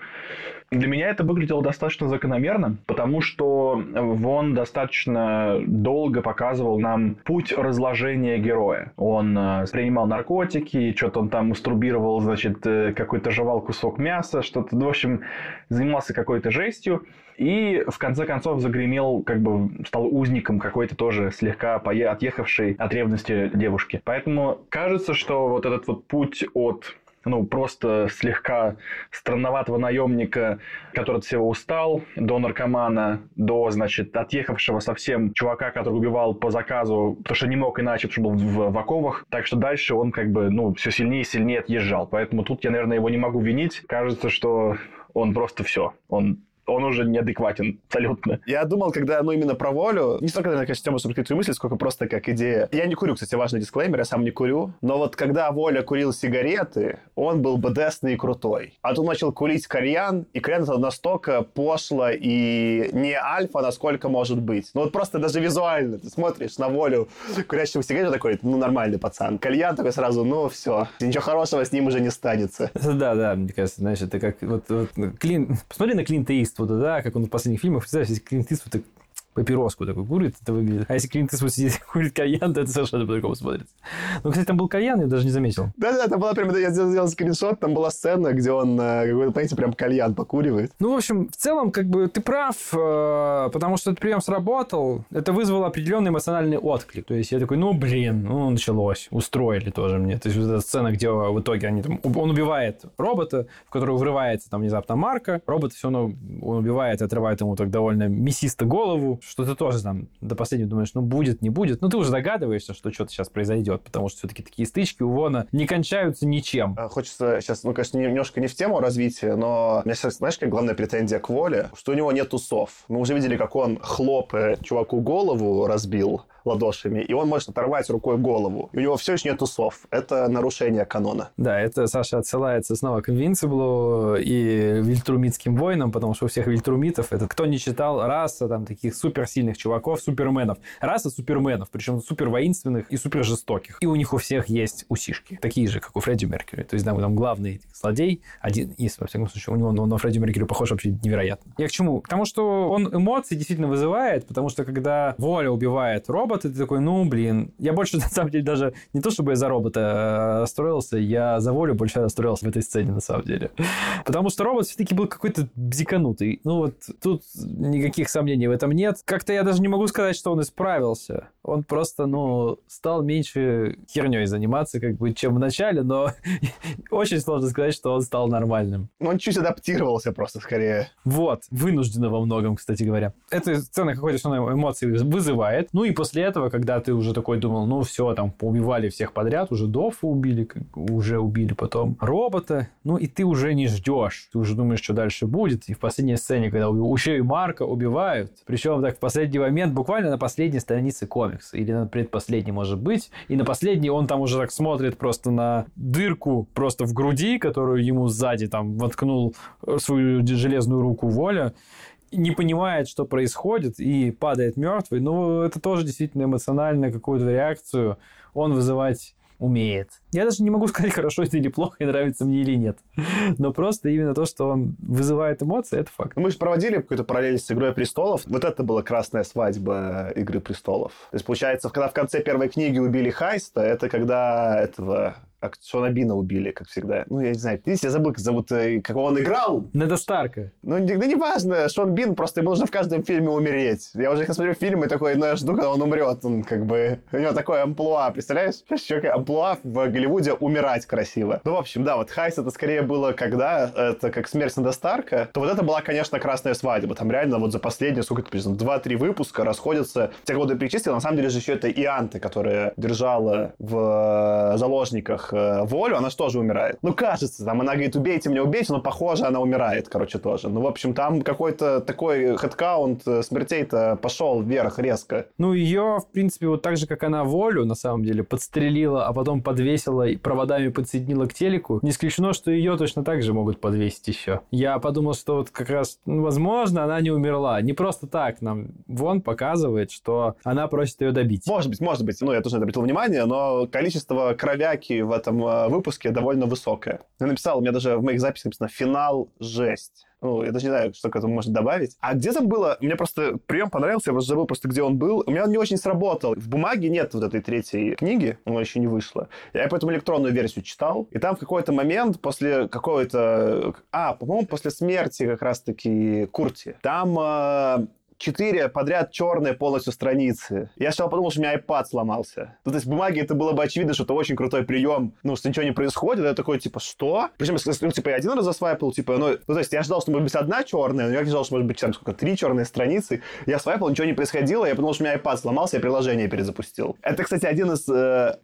для меня это выглядело достаточно закономерно, потому что он достаточно долго показывал нам путь разложения героя. Он э, принимал наркотики, что-то он там мастурбировал, значит, э, какой-то жевал кусок мяса, что-то, в общем, занимался какой-то жестью. И в конце концов загремел, как бы стал узником какой-то тоже слегка отъехавшей от ревности девушки. Поэтому кажется, что вот этот вот путь от ну, просто слегка странноватого наемника, который от всего устал, до наркомана, до, значит, отъехавшего совсем чувака, который убивал по заказу, потому что не мог иначе, потому что был в, в оковах. Так что дальше он как бы, ну, все сильнее и сильнее отъезжал. Поэтому тут я, наверное, его не могу винить. Кажется, что он просто все. Он он уже неадекватен абсолютно. Я думал, когда, ну, именно про волю, не столько, наверное, конечно, тему субъективной мысли, сколько просто как идея. Я не курю, кстати, важный дисклеймер, я сам не курю. Но вот когда Воля курил сигареты, он был бедесный и крутой. А тут начал курить кальян, и кальян это настолько пошло и не альфа, насколько может быть. Ну вот просто даже визуально ты смотришь на Волю курящего сигарету такой, ну, нормальный пацан. Кальян такой сразу, ну, все, ничего хорошего с ним уже не станется. Да, да, мне кажется, знаешь, это как вот, вот Клин... Посмотри на Клинта Иствуда, да, как он в последних фильмах, представляешь, если Клинт Иствуд папироску такой курит, это выглядит. А если Клинт Иствуд сидит курит кальян, то это совершенно по-другому смотрится. Ну, кстати, там был кальян, я даже не заметил. Да-да, там была прям, я сделал, сделал скриншот, там была сцена, где он, э, какой-то, понимаете, прям кальян покуривает. Ну, в общем, в целом, как бы, ты прав, э, потому что этот прием сработал, это вызвало определенный эмоциональный отклик. То есть я такой, ну, блин, ну, началось, устроили тоже мне. То есть вот эта сцена, где в итоге они там, он убивает робота, в которого врывается там внезапно Марка, робот все равно он убивает и отрывает ему так довольно мясисто голову, что ты тоже там до последнего думаешь, ну, будет, не будет. Ну, ты уже догадываешься, что что-то сейчас произойдет, потому что все-таки такие стычки у Вона не кончаются ничем. А, Хочется сейчас, ну, конечно, немножко не в тему развития, но у меня сейчас, знаешь, как главная претензия к Воле, что у него нет усов. Мы уже видели, как он хлоп чуваку голову разбил ладошами, и он может оторвать рукой голову. И у него все еще нет усов. Это нарушение канона. Да, это Саша отсылается снова к Инвинсиблу и Вильтрумитским воинам, потому что у всех Вильтрумитов, это кто не читал, раса там таких суперсильных чуваков, суперменов. Раса суперменов, причем супер воинственных и супер жестоких. И у них у всех есть усишки, такие же, как у Фредди Меркьюри. То есть, да, там главный злодей, один из, во всяком случае, у него он на Фредди Меркьюри похож вообще невероятно. Я к чему? К тому, что он эмоции действительно вызывает, потому что когда Воля убивает робота, ты такой, ну, блин, я больше, на самом деле, даже не то, чтобы я за робота э, расстроился, я за Волю больше расстроился в этой сцене, на самом деле. Потому что робот все-таки был какой-то бзиканутый. Ну, вот тут никаких сомнений в этом нет. Как-то я даже не могу сказать, что он исправился. Он просто, ну, стал меньше херней заниматься, как бы, чем в начале, но очень сложно сказать, что он стал нормальным. Ну, он чуть адаптировался просто скорее. Вот, вынужденно во многом, кстати говоря. Эта сцена какой-то основной эмоции вызывает. Ну и после этого, когда ты уже такой думал, ну все, там поубивали всех подряд, уже Дофа убили, уже убили потом робота, ну и ты уже не ждешь. Ты уже думаешь, что дальше будет. И в последней сцене, когда еще и Марка убивают, причем так в последний момент, буквально на последней странице комикса, или на предпоследней, может быть, и на последней он там уже так смотрит просто на дырку просто в груди, которую ему сзади там воткнул э, свою железную руку Воля, не понимает, что происходит, и падает мертвый, ну, это тоже действительно эмоционально какую-то реакцию он вызывать умеет. Я даже не могу сказать, хорошо это или плохо, и нравится мне или нет. Но просто именно то, что он вызывает эмоции, это факт. Ну, Мы же проводили какую-то параллель с «Игрой престолов». Вот это была красная свадьба «Игры престолов». То есть, получается, когда в конце первой книги убили Хайста, это когда этого ак- Шона Бина убили, как всегда. Ну, я не знаю, видите, я забыл, как зовут, э, как он играл. Неда Старка. Ну, не, да не важно, Шон Бин, просто ему нужно в каждом фильме умереть. Я уже смотрю фильмы, такой, ну, я жду, когда он умрет. Он как бы, у него такое амплуа, представляешь? Человек амплуа в Голливуде умирать красиво. Ну, в общем, да, вот Хайс это скорее было, когда это как смерть Неда Старка, то вот это была, конечно, красная свадьба. Там реально вот за последние, сколько это, признано, два-три выпуска расходятся. Те, кого ты перечислил, на самом деле же еще это и Анта, которая держала в э, э, волю, она же тоже умирает. Ну, кажется, там она говорит, убейте меня, убейте, но похоже, она умирает, короче, тоже. Ну, в общем, там какой-то такой хедкаунт э, смертей-то пошел вверх резко. Ну, ее, в принципе, вот так же, как она волю, на самом деле, подстрелила, а потом подвесила и проводами подсоединила к телеку, не исключено, что ее точно так же могут подвесить еще. Я подумал, что вот как раз, ну, возможно, она не умерла. Не просто так нам Вон показывает, что она просит ее добить. Может быть, может быть. Ну, я тоже на это обратил внимание, но количество кровяки в этом э, выпуске довольно высокое. Я написал, у меня даже в моих записях написано «финал жесть». Ну, я даже не знаю, что к этому можно добавить. А где там было? Мне просто прием понравился, я просто забыл просто, где он был. У меня он не очень сработал. В бумаге нет вот этой третьей книги, она еще не вышла. Я поэтому электронную версию читал. И там в какой-то момент после какой-то... А, по-моему, после смерти как раз-таки Курти. Там э, четыре подряд черные полностью страницы. Я сначала подумал, что у меня iPad сломался. Ну, то есть в бумаге это было бы очевидно, что это очень крутой прием, ну, что ничего не происходит. Я такой, типа, что? Причем, ну, типа, я один раз засвайпал, типа, ну, ну, то есть я ждал, что может быть одна черная, но я ждал, что может быть там сколько, три черные страницы. Я свайпал, ничего не происходило, я подумал, что у меня iPad сломался, я приложение перезапустил. Это, кстати, один из э,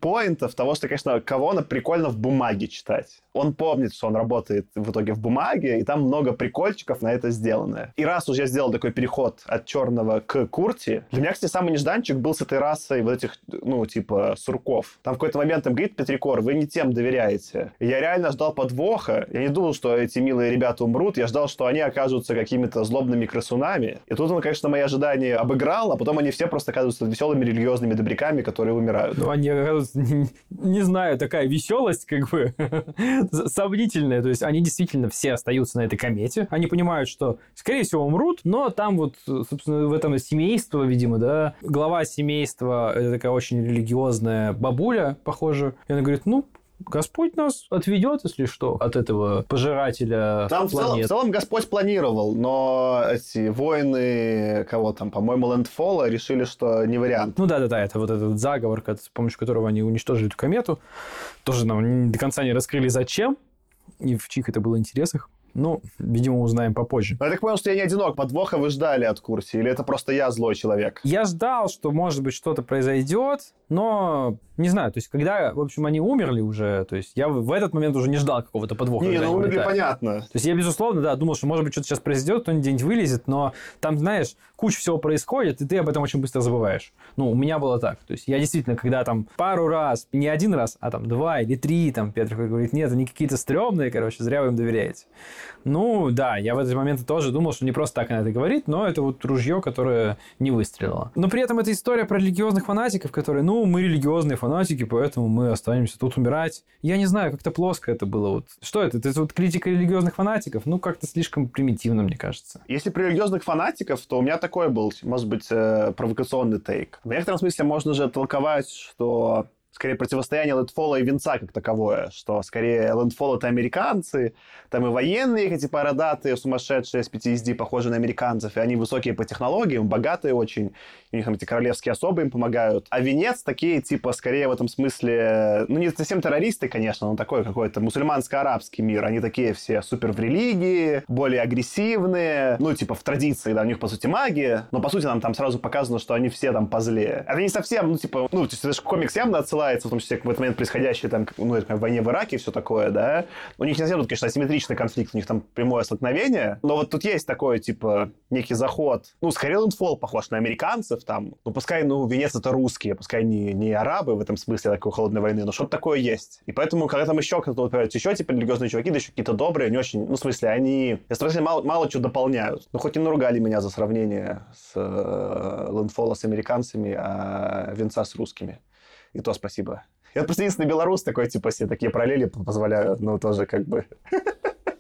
того, что, конечно, кого-то прикольно в бумаге читать. Он помнит, что он работает в итоге в бумаге, и там много прикольчиков на это сделано. И раз уже я сделал такой переход от черного к курти, для меня, кстати, самый нежданчик был с этой расой вот этих, ну, типа, сурков. Там в какой-то момент им говорит Петрикор, вы не тем доверяете. И я реально ждал подвоха. Я не думал, что эти милые ребята умрут. Я ждал, что они окажутся какими-то злобными красунами. И тут он, конечно, мои ожидания обыграл, а потом они все просто оказываются веселыми религиозными добряками, которые умирают. Ну, они оказываются, не, не знаю, такая веселость, как бы, сомнительная. То есть они действительно все остаются на этой комете. Они понимают, что, скорее всего, умрут, но там вот, собственно, в этом семейство, видимо, да, глава семейства, это такая очень религиозная бабуля, похоже. И она говорит, ну, Господь нас отведет, если что, от этого пожирателя Там в целом, в целом Господь планировал, но эти воины, кого там, по-моему, Лэндфолла, решили, что не вариант. Ну да-да-да, это вот этот заговор, с помощью которого они уничтожили эту комету. Тоже нам до конца не раскрыли, зачем и в чьих это было интересах. Ну, видимо, узнаем попозже. Но я так понял, что я не одинок. Подвоха вы ждали от курса? Или это просто я злой человек? Я ждал, что, может быть, что-то произойдет, но не знаю. То есть, когда, в общем, они умерли уже, то есть я в этот момент уже не ждал какого-то подвоха. Не, ну умерли, понятно. То есть я, безусловно, да, думал, что, может быть, что-то сейчас произойдет, кто-нибудь где-нибудь вылезет, но там, знаешь, куча всего происходит, и ты об этом очень быстро забываешь. Ну, у меня было так. То есть я действительно, когда там пару раз, не один раз, а там два или три, там Петр говорит, нет, они какие-то стрёмные, короче, зря вы им доверяете. Ну, да, я в этот момент тоже думал, что не просто так она это говорит, но это вот ружье, которое не выстрелило. Но при этом это история про религиозных фанатиков, которые, ну, мы религиозные фанатики, поэтому мы останемся тут умирать. Я не знаю, как-то плоско это было. Вот. Что это? Это вот критика религиозных фанатиков? Ну, как-то слишком примитивно, мне кажется. Если про религиозных фанатиков, то у меня такой был, может быть, э, провокационный тейк. В некотором смысле можно же толковать, что скорее противостояние Лэндфола и Винца как таковое, что скорее Лэндфол это американцы, там и военные эти бородатые, сумасшедшие с PTSD, похожие на американцев, и они высокие по технологиям, богатые очень, у них там эти королевские особы им помогают. А Венец такие, типа, скорее в этом смысле, ну не совсем террористы, конечно, но такой какой-то мусульманско-арабский мир. Они такие все супер в религии, более агрессивные, ну типа в традиции, да, у них по сути магия, но по сути нам там сразу показано, что они все там позлее. Это не совсем, ну типа, ну, то есть это же комикс явно отсылает ссылается, в том числе в этот момент происходящее там, ну, это, в войне в Ираке и все такое, да. У них не совсем тут, конечно, асимметричный конфликт, у них там прямое столкновение, но вот тут есть такой, типа, некий заход. Ну, скорее Лэндфолл похож на американцев там, ну, пускай, ну, Венец это русские, пускай не, не арабы в этом смысле такой холодной войны, но что-то такое есть. И поэтому, когда там еще кто-то появляется, еще, типа, религиозные чуваки, да еще какие-то добрые, не очень, ну, в смысле, они, я стараюсь мало, мало чего дополняют. Ну, хоть и наругали меня за сравнение с э, Лэндфолла с американцами, а Венца с русскими. И то спасибо. Я просто единственный белорус такой, типа, себе такие параллели позволяют, ну, тоже как бы...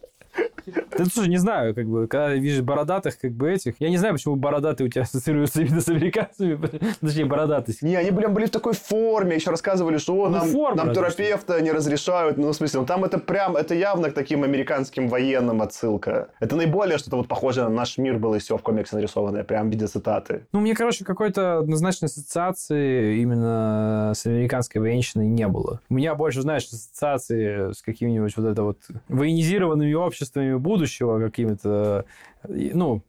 Да слушай, не знаю, как бы, когда видишь бородатых, как бы этих, я не знаю, почему бородатые у тебя ассоциируются именно с американцами, точнее, бородатость. Не, они, блин, были в такой форме, еще рассказывали, что о, ну, нам, форма, нам терапевта не разрешают, ну, в смысле, ну, там это прям, это явно к таким американским военным отсылка. Это наиболее что-то вот похоже на наш мир было и все в комиксе нарисованное, прям в виде цитаты. Ну, мне, короче, какой-то однозначной ассоциации именно с американской военщиной не было. У меня больше, знаешь, ассоциации с какими-нибудь вот это вот военизированными обществами будущего, какими-то, ну,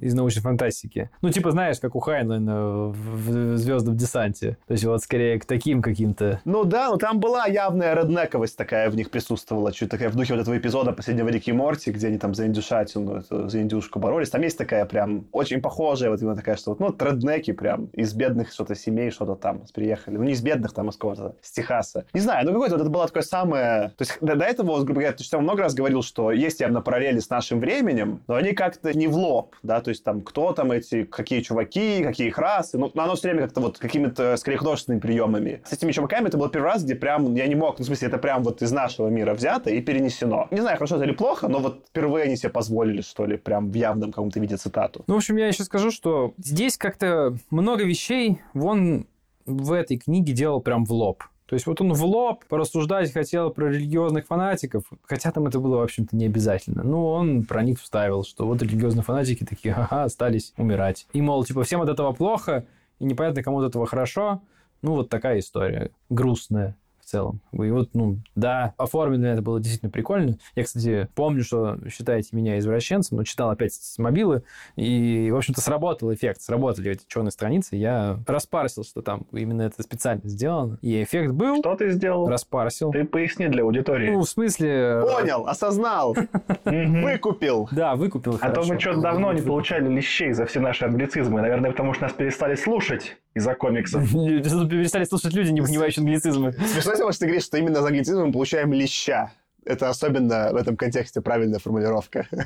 из научной фантастики. Ну, типа, знаешь, как у Хайнлайна в «Звездном десанте». То есть вот скорее к таким каким-то... Ну да, ну там была явная реднековость такая в них присутствовала, чуть такая в духе вот этого эпизода последнего Рики Морти, где они там за индюшатину, за индюшку боролись. Там есть такая прям очень похожая вот именно такая, что вот, ну, реднеки прям из бедных что-то семей что-то там приехали. Ну, не из бедных там, с какого-то, с Техаса. Не знаю, ну какое-то вот это было такое самое... То есть до, до этого, грубо говоря, ты много раз говорил, что есть явно параллели с нашим временем, но они как-то не в лоб да, то есть там кто там эти, какие чуваки, какие их расы, ну, но оно все время как-то вот какими-то, скорее, художественными приемами. С этими чуваками это был первый раз, где прям я не мог, ну, в смысле, это прям вот из нашего мира взято и перенесено. Не знаю, хорошо это или плохо, но вот впервые они себе позволили, что ли, прям в явном каком-то виде цитату. Ну, в общем, я еще скажу, что здесь как-то много вещей, вон в этой книге делал прям в лоб. То есть вот он в лоб порассуждать хотел про религиозных фанатиков, хотя там это было, в общем-то, не обязательно. Но он про них вставил, что вот религиозные фанатики такие, ага, остались умирать. И, мол, типа, всем от этого плохо, и непонятно, кому от этого хорошо. Ну, вот такая история. Грустная целом. И вот, ну, да, оформлено это было действительно прикольно. Я, кстати, помню, что считаете меня извращенцем, но читал опять с мобилы, и, в общем-то, сработал эффект, сработали эти черные страницы. Я распарсил, что там именно это специально сделано. И эффект был. Что ты сделал? Распарсил. Ты поясни для аудитории. Ну, в смысле... Понял, осознал, выкупил. Да, выкупил. А то мы что-то давно не получали лещей за все наши англицизмы. Наверное, потому что нас перестали слушать из-за комиксов. Перестали слушать люди, не понимающие англицизмы. Смешно, потому что ты говоришь, что именно за англицизм мы получаем леща. Это особенно в этом контексте правильная формулировка.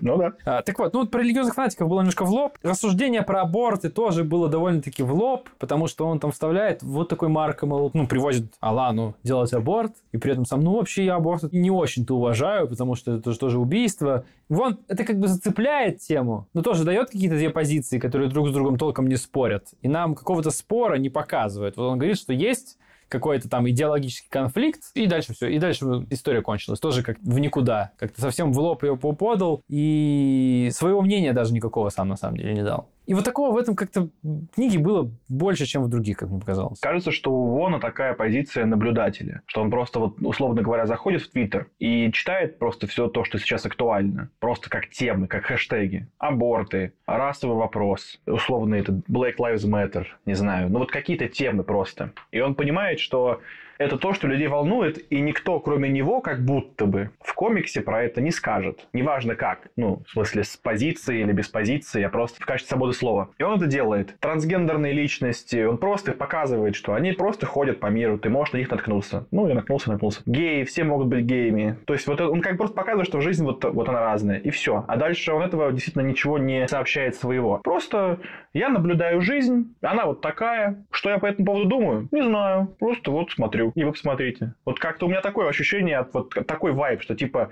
Ну да. А, так вот, ну вот про религиозных фанатиков было немножко в лоб. Рассуждение про аборты тоже было довольно-таки в лоб, потому что он там вставляет вот такой марк, мол, ну, привозит Алану делать аборт, и при этом сам, ну, вообще я аборт не очень-то уважаю, потому что это же тоже убийство. Вон, это как бы зацепляет тему, но тоже дает какие-то две позиции, которые друг с другом толком не спорят. И нам какого-то спора не показывает. Вот он говорит, что есть какой-то там идеологический конфликт, и дальше все, и дальше история кончилась. Тоже как в никуда. Как-то совсем в лоб ее подал, и своего мнения даже никакого сам на самом деле не дал. И вот такого в этом как-то книге было больше, чем в других, как мне показалось. Кажется, что у Вона такая позиция наблюдателя, что он просто, вот, условно говоря, заходит в Твиттер и читает просто все то, что сейчас актуально. Просто как темы, как хэштеги. Аборты, расовый вопрос, условно это Black Lives Matter, не знаю. Ну вот какие-то темы просто. И он понимает, что это то, что людей волнует, и никто, кроме него, как будто бы в комиксе про это не скажет. Неважно как. Ну, в смысле, с позиции или без позиции, а просто в качестве свободы слова. И он это делает. Трансгендерные личности, он просто показывает, что они просто ходят по миру, ты можешь на них наткнуться. Ну, я наткнулся, наткнулся. Геи, все могут быть геями. То есть, вот он как просто показывает, что жизнь вот, вот она разная, и все. А дальше он этого действительно ничего не сообщает своего. Просто я наблюдаю жизнь, она вот такая. Что я по этому поводу думаю? Не знаю. Просто вот смотрю. И вы посмотрите. Вот как-то у меня такое ощущение, от вот такой вайб, что типа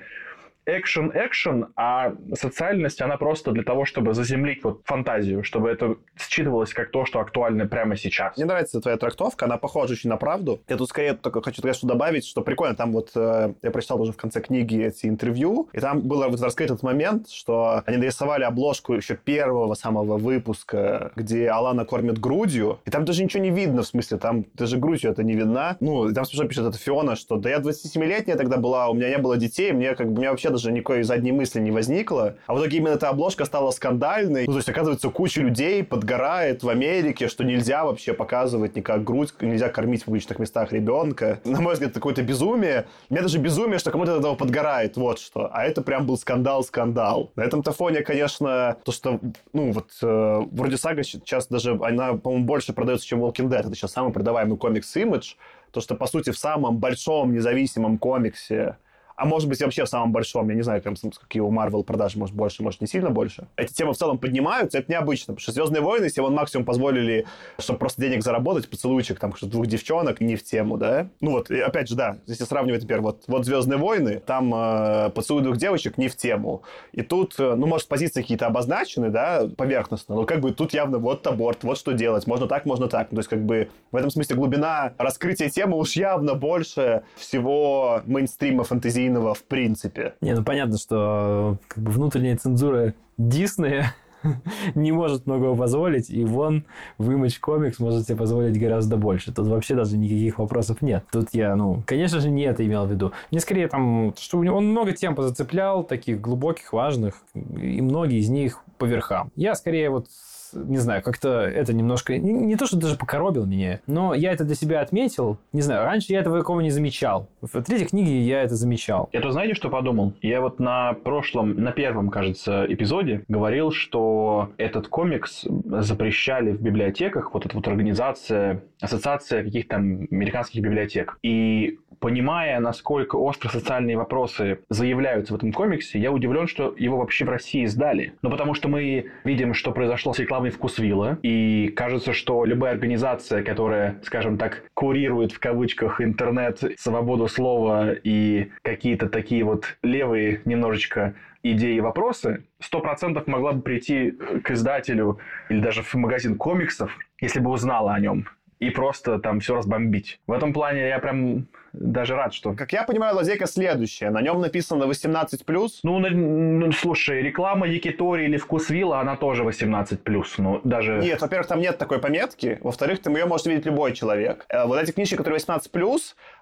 экшен экшен, а социальность, она просто для того, чтобы заземлить вот фантазию, чтобы это считывалось как то, что актуально прямо сейчас. Мне нравится твоя трактовка, она похожа очень на правду. Я тут скорее только хочу конечно, добавить, что прикольно, там вот э, я прочитал уже в конце книги эти интервью, и там был вот раскрыт этот момент, что они нарисовали обложку еще первого самого выпуска, где Алана кормит грудью, и там даже ничего не видно, в смысле, там даже грудью это не видно. Ну, и там смешно пишет эта Фиона, что да я 27-летняя тогда была, у меня не было детей, мне как бы, мне вообще даже никакой задней мысли не возникло. А в итоге именно эта обложка стала скандальной. Ну, то есть, оказывается, куча людей подгорает в Америке, что нельзя вообще показывать никак грудь, нельзя кормить в публичных местах ребенка. На мой взгляд, это какое-то безумие. У меня даже безумие, что кому-то этого подгорает, вот что. А это прям был скандал-скандал. На этом-то фоне, конечно, то, что, ну, вот, э, вроде сага сейчас даже, она, по-моему, больше продается, чем Walking Dead. Это сейчас самый продаваемый комикс Image. То, что, по сути, в самом большом независимом комиксе а может быть вообще в самом большом, я не знаю, там, какие у Marvel продажи, может больше, может не сильно больше. Эти темы в целом поднимаются, это необычно, потому что «Звездные войны» себе вон максимум позволили, чтобы просто денег заработать, поцелуйчик, там, что двух девчонок, не в тему, да? Ну вот, и опять же, да, если сравнивать, например, вот, вот «Звездные войны», там э, поцелуй двух девочек не в тему. И тут, э, ну, может, позиции какие-то обозначены, да, поверхностно, но как бы тут явно вот аборт, вот что делать, можно так, можно так. То есть, как бы, в этом смысле глубина раскрытия темы уж явно больше всего мейнстрима фэнтезийного в принципе. Не, ну понятно, что как бы, внутренняя цензура Диснея не может многого позволить, и вон в Comics может себе позволить гораздо больше. Тут вообще даже никаких вопросов нет. Тут я, ну, конечно же, не это имел в виду. Мне скорее там, что он много тем позацеплял, таких глубоких, важных, и многие из них по верхам. Я скорее вот не знаю, как-то это немножко... Не, не то, что даже покоробил меня, но я это для себя отметил. Не знаю, раньше я этого такого не замечал. В третьей книге я это замечал. Я то знаете, что подумал? Я вот на прошлом, на первом, кажется, эпизоде говорил, что этот комикс запрещали в библиотеках, вот эта вот организация, ассоциация каких-то американских библиотек. И понимая, насколько остро социальные вопросы заявляются в этом комиксе, я удивлен, что его вообще в России сдали. Ну, потому что мы видим, что произошло с рекламой вкусвилла, и кажется, что любая организация, которая, скажем так, курирует в кавычках интернет, свободу слова и какие-то такие вот левые немножечко идеи и вопросы, сто процентов могла бы прийти к издателю или даже в магазин комиксов, если бы узнала о нем и просто там все разбомбить. В этом плане я прям даже рад, что... Как я понимаю, лазейка следующая. На нем написано 18+. Ну, ну, слушай, реклама Якитори или Вкусвилла, она тоже 18+. Ну, даже... Нет, во-первых, там нет такой пометки. Во-вторых, там ее может видеть любой человек. Э, Вот эти книжки, которые 18+,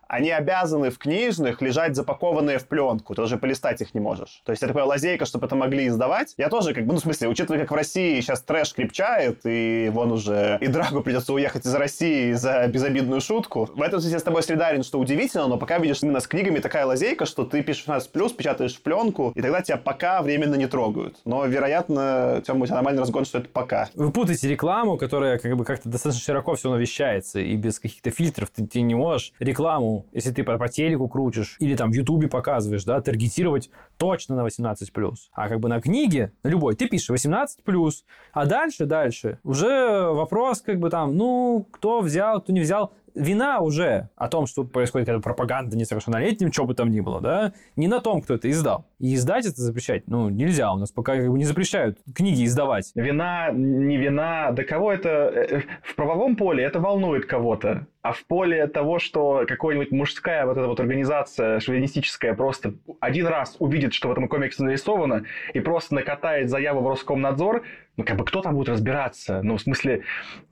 они обязаны в книжных лежать запакованные в пленку. Ты даже полистать их не можешь. То есть это такая лазейка, чтобы это могли издавать. Я тоже, как бы, ну, в смысле, учитывая, как в России сейчас трэш крепчает, и вон уже и Драгу придется уехать из России за безобидную шутку. В этом смысле я с тобой солидарен, что удивительно, но пока видишь именно с книгами такая лазейка, что ты пишешь 18+, печатаешь в пленку, и тогда тебя пока временно не трогают. Но, вероятно, Тёма, у тебя нормальный разгон, что это пока. Вы путаете рекламу, которая как бы как-то достаточно широко все навещается, и без каких-то фильтров ты, ты не можешь рекламу, если ты по, по телеку крутишь, или там в Ютубе показываешь, да, таргетировать точно на 18+. А как бы на книге, на любой, ты пишешь 18+, а дальше, дальше, уже вопрос как бы там, ну, кто взял, кто не взял, вина уже о том, что происходит какая-то пропаганда несовершеннолетним, что бы там ни было, да, не на том, кто это издал. И издать это запрещать, ну, нельзя. У нас пока не запрещают книги издавать. Вина, не вина, да кого это... э, В правовом поле это волнует кого-то. А в поле того, что какая-нибудь мужская вот эта вот организация шовинистическая просто один раз увидит, что в этом комиксе нарисовано, и просто накатает заяву в Роскомнадзор, ну, как бы кто там будет разбираться? Ну, в смысле,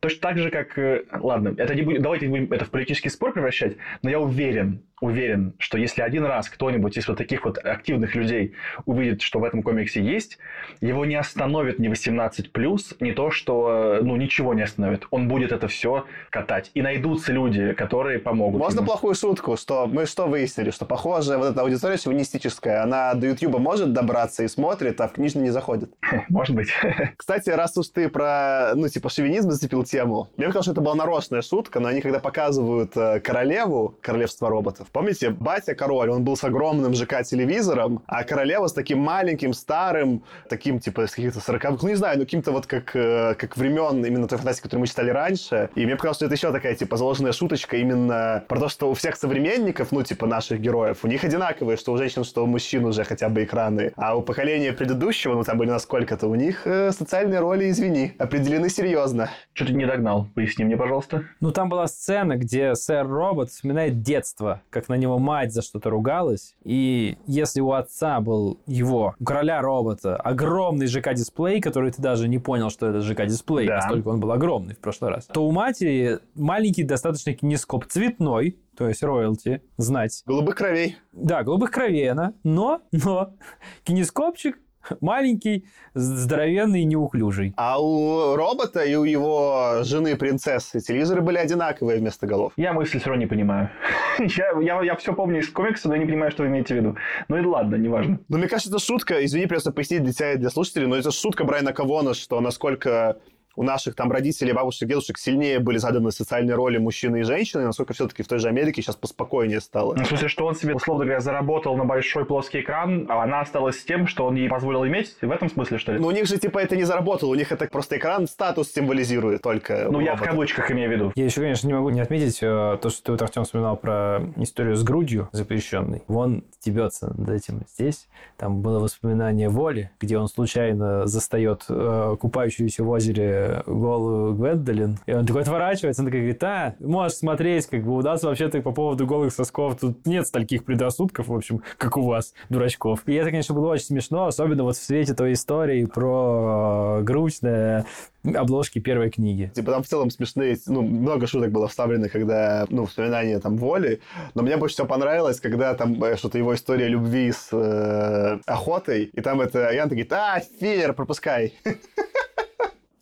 точно так же, как... э, Ладно, это не будет, давайте не будем это в политический спор превращать, но я уверен, уверен, что если один раз кто-нибудь из вот таких вот активных людей увидит, что в этом комиксе есть, его не остановит ни 18+, не то, что, ну, ничего не остановит. Он будет это все катать. И найдутся люди, которые помогут Можно ему. плохую шутку, что мы что выяснили, что похоже вот эта аудитория шовинистическая, она до Ютьюба может добраться и смотрит, а в книжный не заходит. Может быть. Кстати, раз уж ты про, ну, типа, шовинизм зацепил тему, мне казалось, что это была нарочная шутка, но они когда показывают э, королеву, королевство роботов, помните, батя король, он был с огромным ЖК-телевизором, а королева с таким маленьким, старым, таким, типа, с каких-то 40 ну, не знаю, ну, каким-то вот как, э, как времен именно той фантастики, которую мы читали раньше. И мне показалось, что это еще такая, типа, заложенная шуточка именно про то, что у всех современников, ну, типа, наших героев, у них одинаковые, что у женщин, что у мужчин уже хотя бы экраны. А у поколения предыдущего, ну, там были насколько-то, у них э, социальные роли, извини, определены серьезно. Что ты не догнал? Поясни мне, пожалуйста. Ну, там была сцена, где сэр Робот вспоминает детство, как на него мать за что-то ругалась. И если у отца был его, у короля робота, огромный ЖК-дисплей, который ты даже не понял, что это ЖК-дисплей, Да. настолько он был огромный в прошлый раз, то у матери маленький достаточно кинескоп цветной, то есть роялти, знать. Голубых кровей. Да, голубых кровей она, но, но кинескопчик маленький, здоровенный и неуклюжий. А у робота и у его жены принцессы телевизоры были одинаковые вместо голов. Я мысль все равно не понимаю. я, я, я все помню из комикса, но я не понимаю, что вы имеете в виду. Ну и ладно, неважно. Ну, мне кажется, это шутка, извини, просто пояснить для тебя и для слушателей, но это шутка Брайана Кавона, что насколько у наших там родителей, бабушек, дедушек сильнее были заданы социальные роли мужчины и женщины, насколько все-таки в той же Америке сейчас поспокойнее стало. Ну, в смысле, что он себе, условно говоря, заработал на большой плоский экран, а она осталась с тем, что он ей позволил иметь? В этом смысле, что ли? Но у них же, типа, это не заработало, у них это просто экран статус символизирует только. Ну, я в кавычках имею в виду. Я еще, конечно, не могу не отметить э, то, что ты вот, Артем, вспоминал про историю с грудью запрещенной. Вон стебется над этим здесь. Там было воспоминание Воли, где он случайно застает э, купающуюся в озере голую Гвендолин. И он такой отворачивается, он такой говорит, а, можешь смотреть, как бы у нас вообще-то по поводу голых сосков тут нет стольких предрассудков, в общем, как у вас, дурачков. И это, конечно, было очень смешно, особенно вот в свете той истории про э, грудь на обложке первой книги. Типа там в целом смешные, ну, много шуток было вставлено, когда, ну, вспоминания там воли, но мне больше всего понравилось, когда там э, что-то его история любви с э, охотой, и там это Ян говорит, а, филлер, пропускай,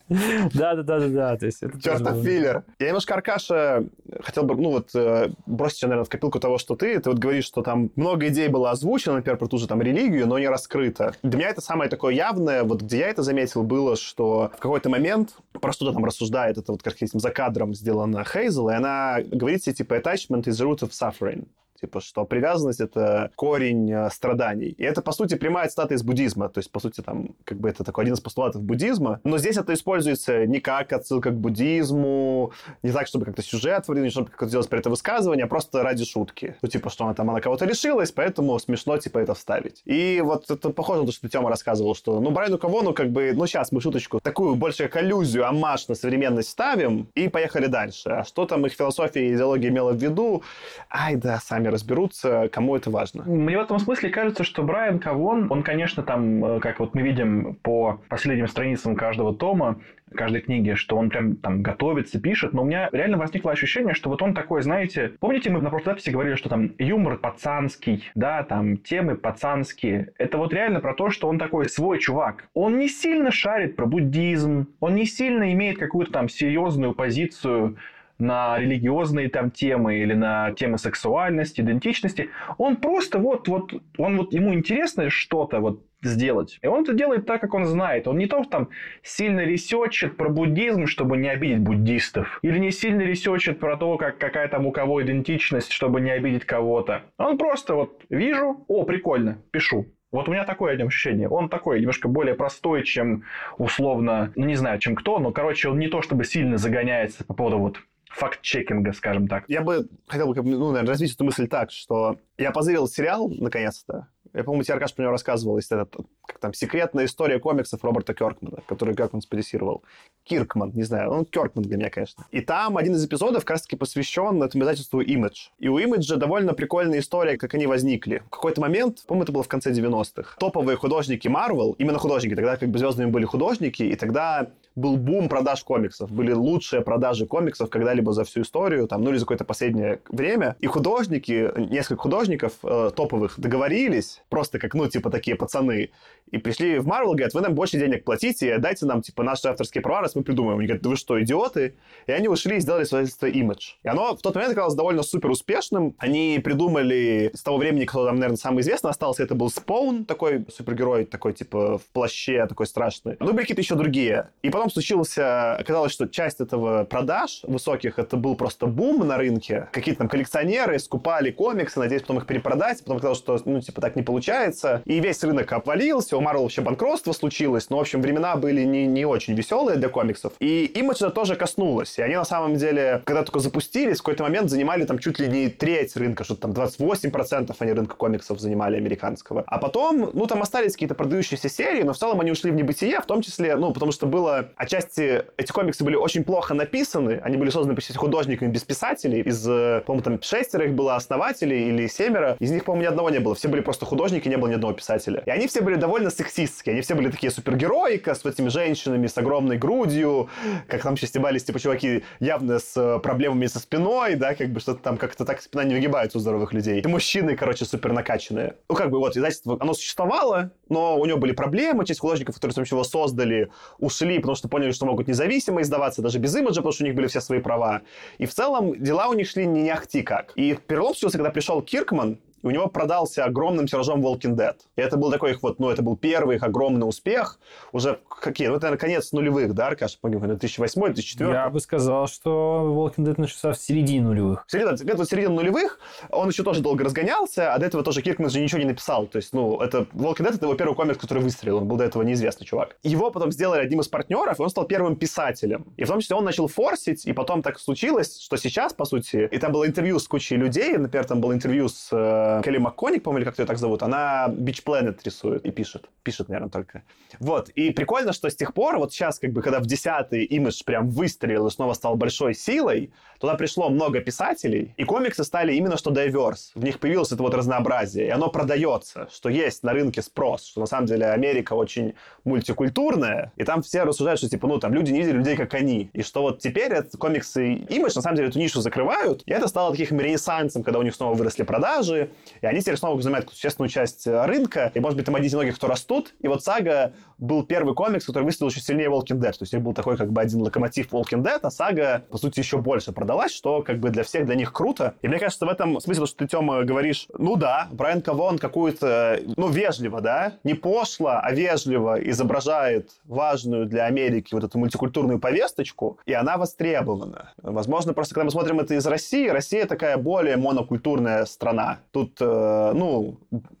Да, да, да, да, да. То есть это тоже чертов филлер. Я немножко, Аркаша, хотел бы, ну, вот, э, бросить наверное, в копилку того, что ты, ты вот говоришь, что там много идей было озвучено, например, про ту же там религию, но не раскрыто. Для меня это самое такое явное, вот где я это заметил, было, что в какой-то момент просто там рассуждает, это вот как этим за кадром сделано Хейзел, и она говорит себе, типа, attachment is the root of suffering. Типа, что привязанность — это корень э, страданий. И это, по сути, прямая цитата из буддизма. То есть, по сути, там, как бы это такой один из постулатов буддизма. Но здесь это используется не как отсылка к буддизму, не так, чтобы как-то сюжет не чтобы как-то сделать при это высказывание, а просто ради шутки. Ну, типа, что она там, она кого-то решилась, поэтому смешно, типа, это вставить. И вот это похоже на то, что Тёма рассказывал, что, ну, Брайану Кавону, как бы, ну, сейчас мы шуточку, такую больше как аллюзию, амаш на современность ставим, и поехали дальше. А что там их философия и идеология имела в виду, ай да, сами разберутся, кому это важно. Мне в этом смысле кажется, что Брайан Кавон, он, конечно, там, э, как вот мы видим по последним страницам каждого тома, каждой книги, что он прям там готовится, пишет, но у меня реально возникло ощущение, что вот он такой, знаете, помните, мы на прошлой записи говорили, что там юмор пацанский, да, там темы пацанские. Это вот реально про то, что он такой свой чувак. Он не сильно шарит про буддизм, он не сильно имеет какую-то там серьезную позицию на религиозные там темы или на темы сексуальности, идентичности. Он просто вот, вот, он вот, ему интересно что-то вот сделать. И он это делает так, как он знает. Он не то, что там сильно ресечет про буддизм, чтобы не обидеть буддистов. Или не сильно ресечет про то, как, какая там у кого идентичность, чтобы не обидеть кого-то. Он просто вот вижу, о, прикольно, пишу. Вот у меня такое ощущение. Он такой немножко более простой, чем условно, ну не знаю, чем кто, но, короче, он не то чтобы сильно загоняется по поводу вот факт-чекинга, скажем так. Я бы хотел бы, ну, наверное, развить эту мысль так, что я позырил сериал, наконец-то, я, по-моему, тебе, Аркаш, про него рассказывал. Есть этот, как там, секретная история комиксов Роберта Кёркмана, который Кёркман спродюсировал. Киркман, не знаю. Он Кёркман для меня, конечно. И там один из эпизодов как раз-таки посвящен этому издательству Image. И у Image довольно прикольная история, как они возникли. В какой-то момент, по-моему, это было в конце 90-х, топовые художники Marvel, именно художники, тогда как бы звездными были художники, и тогда был бум продаж комиксов. Были лучшие продажи комиксов когда-либо за всю историю, там, ну или за какое-то последнее время. И художники, несколько художников э, топовых договорились, просто как, ну, типа, такие пацаны, и пришли в Marvel, говорят, вы нам больше денег платите, дайте нам, типа, наши авторские права, раз мы придумаем. Они говорят, да вы что, идиоты? И они ушли и сделали свидетельство Image. И оно в тот момент оказалось довольно супер успешным. Они придумали с того времени, кто там, наверное, самый известный остался, это был Споун, такой супергерой, такой, типа, в плаще, такой страшный. Ну, были какие-то еще другие. И потом случился, оказалось, что часть этого продаж высоких, это был просто бум на рынке. Какие-то там коллекционеры скупали комиксы, надеясь потом их перепродать. Потом оказалось, что, ну, типа, так не получается. И весь рынок обвалился, у Marvel вообще банкротство случилось, но, в общем, времена были не, не очень веселые для комиксов. И им это тоже коснулось. И они, на самом деле, когда только запустились, в какой-то момент занимали там чуть ли не треть рынка, что-то там 28% они рынка комиксов занимали американского. А потом, ну, там остались какие-то продающиеся серии, но в целом они ушли в небытие, в том числе, ну, потому что было отчасти эти комиксы были очень плохо написаны, они были созданы почти художниками без писателей, из, э, по-моему, там шестеро их было основателей или семеро, из них, по-моему, ни одного не было, все были просто художники, не было ни одного писателя. И они все были довольно сексистские, они все были такие супергероика с этими женщинами, с огромной грудью, как там еще стебались, типа, чуваки явно с э, проблемами со спиной, да, как бы что-то там как-то так спина не выгибается у здоровых людей. И мужчины, короче, супер накачанные. Ну, как бы вот, издательство, оно существовало, но у него были проблемы, часть художников, которые, с его создали, ушли, потому что поняли, что могут независимо издаваться, даже без имиджа, потому что у них были все свои права. И в целом дела у них шли не, ахти как. И перелом случился, когда пришел Киркман, у него продался огромным тиражом Walking Dead. И это был такой их вот, ну, это был первый их огромный успех. Уже какие? Ну, это, наверное, конец нулевых, да, Аркаша? Помню, 2008 2004 Я бы сказал, что Walking Dead начался в середине нулевых. Середина, где-то середина нулевых. Он еще тоже долго разгонялся, а до этого тоже Киркман же ничего не написал. То есть, ну, это Walking Dead это его первый комикс, который выстрелил. Он был до этого неизвестный чувак. Его потом сделали одним из партнеров, и он стал первым писателем. И в том числе он начал форсить, и потом так случилось, что сейчас, по сути, и там было интервью с кучей людей, например, там было интервью с э, Келли МакКоник, по-моему, или как ее так зовут, она Beach Planet рисует и пишет. Пишет, наверное, только. Вот. И прикольно, что с тех пор, вот сейчас, как бы, когда в десятый имидж прям выстрелил и снова стал большой силой, туда пришло много писателей, и комиксы стали именно что diverse. В них появилось это вот разнообразие, и оно продается, что есть на рынке спрос, что на самом деле Америка очень мультикультурная, и там все рассуждают, что типа, ну, там люди не видели людей, как они. И что вот теперь это комиксы имидж, на самом деле, эту нишу закрывают, и это стало таким ренессансом, когда у них снова выросли продажи, и они теперь снова занимают существенную часть рынка, и, может быть, там одни из многих, кто растут, и вот Сага был первый комикс, который выстрелил еще сильнее Walking Dead. То есть у был такой как бы один локомотив Walking Dead, а сага, по сути, еще больше продалась, что как бы для всех, для них круто. И мне кажется, в этом смысле, что ты, Тёма, говоришь, ну да, Брайан Кавон какую-то, ну, вежливо, да, не пошло, а вежливо изображает важную для Америки вот эту мультикультурную повесточку, и она востребована. Возможно, просто когда мы смотрим это из России, Россия такая более монокультурная страна. Тут, э, ну,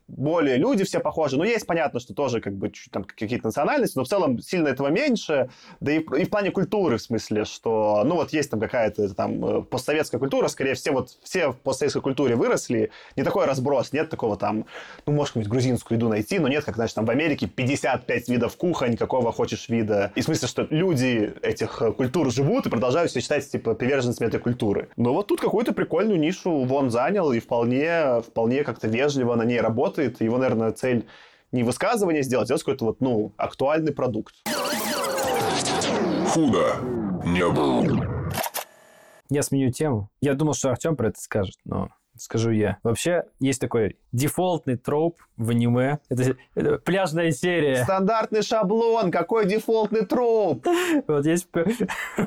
более люди все похожи. Ну, есть понятно, что тоже как бы там какие-то национальности, но в целом сильно этого меньше. Да и, и в плане культуры, в смысле, что, ну, вот есть там какая-то там э, постсоветская культура, скорее все вот все в постсоветской культуре выросли, не такой разброс, нет такого там, ну, может быть, грузинскую еду найти, но нет, как, значит, там в Америке 55 видов кухонь, какого хочешь вида. И в смысле, что люди этих э, культур живут и продолжают себя считать, типа, приверженцами этой культуры. Но вот тут какую-то прикольную нишу вон занял и вполне, вполне как-то вежливо на ней работает работает. Его, наверное, цель не высказывание сделать, а какой-то вот, ну, актуальный продукт. Худо не было. Я сменю тему. Я думал, что Артем про это скажет, но скажу я. Вообще, есть такой дефолтный троп в аниме. Это, это пляжная серия. Стандартный шаблон. Какой дефолтный троп? Вот есть в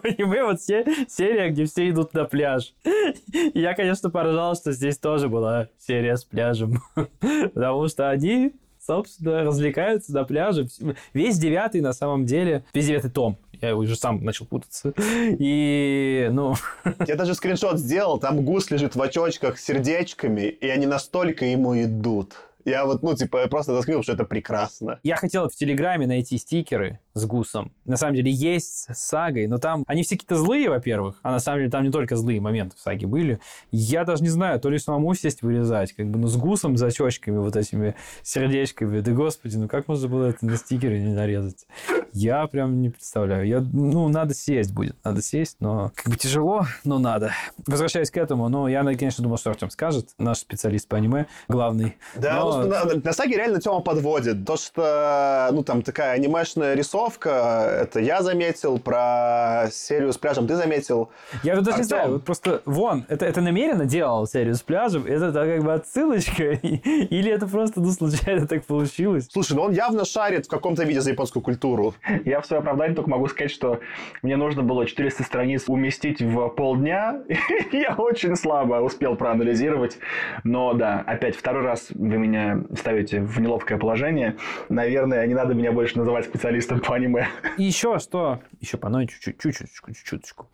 аниме вот все серия, где все идут на пляж. И я, конечно, поражал, что здесь тоже была серия с пляжем. Потому что они собственно, развлекаются на пляже. Весь девятый, на самом деле, весь девятый том, я уже сам начал путаться. И, ну... Я даже скриншот сделал, там гус лежит в очочках с сердечками, и они настолько ему идут. Я вот, ну, типа, просто заскрил, что это прекрасно. Я хотел в Телеграме найти стикеры с Гусом. На самом деле есть с Сагой, но там они все какие-то злые, во-первых, а на самом деле там не только злые моменты в Саге были. Я даже не знаю, то ли самому сесть вырезать, как бы, ну, с Гусом, за очками, вот этими сердечками. Да господи, ну как можно было это на стикеры не нарезать? Я прям не представляю. Я, ну, надо сесть будет, надо сесть, но как бы тяжело, но надо. Возвращаясь к этому, ну, я, конечно, думал, что Артем скажет, наш специалист по аниме, главный. Да, но на, на саге реально Тёма подводит. То, что, ну, там такая анимешная рисовка, это я заметил, про серию с пляжем ты заметил. Я вот даже не знаю, вот просто вон, это, это намеренно делал серию с пляжем, это так, как бы отсылочка, или это просто, ну, случайно так получилось? Слушай, ну он явно шарит в каком-то виде за японскую культуру. Я в свое оправдание только могу сказать, что мне нужно было 400 страниц уместить в полдня, я очень слабо успел проанализировать, но да, опять второй раз вы меня ставите в неловкое положение. Наверное, не надо меня больше называть специалистом по аниме. И еще что? Еще по чуть-чуть, чуть-чуть, чуть-чуточку.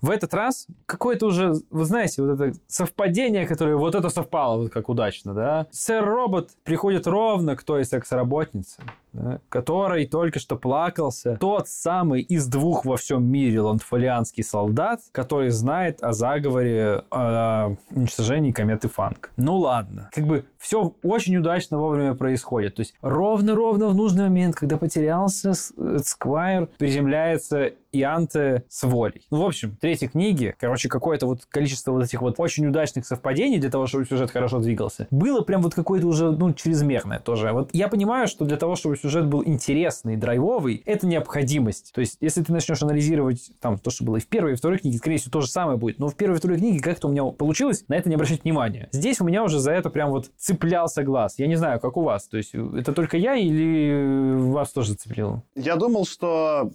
В этот раз какое-то уже, вы знаете, вот это совпадение, которое вот это совпало, вот как удачно, да? Сэр-робот приходит ровно к той секс-работнице, который только что плакался. Тот самый из двух во всем мире ландфолианский солдат, который знает о заговоре о уничтожении кометы Фанк. Ну ладно. Как бы все очень удачно вовремя происходит. То есть ровно-ровно в нужный момент, когда потерялся Сквайр, приземляется и Анте с волей. Ну, в общем, третьей книги, короче, какое-то вот количество вот этих вот очень удачных совпадений для того, чтобы сюжет хорошо двигался, было прям вот какое-то уже, ну, чрезмерное тоже. Вот я понимаю, что для того, чтобы сюжет был интересный, драйвовый, это необходимость. То есть, если ты начнешь анализировать там то, что было и в первой, и второй книге, скорее всего, то же самое будет. Но в первой и второй книге как-то у меня получилось на это не обращать внимания. Здесь у меня уже за это прям вот цеплялся глаз. Я не знаю, как у вас. То есть, это только я или вас тоже зацепило? Я думал, что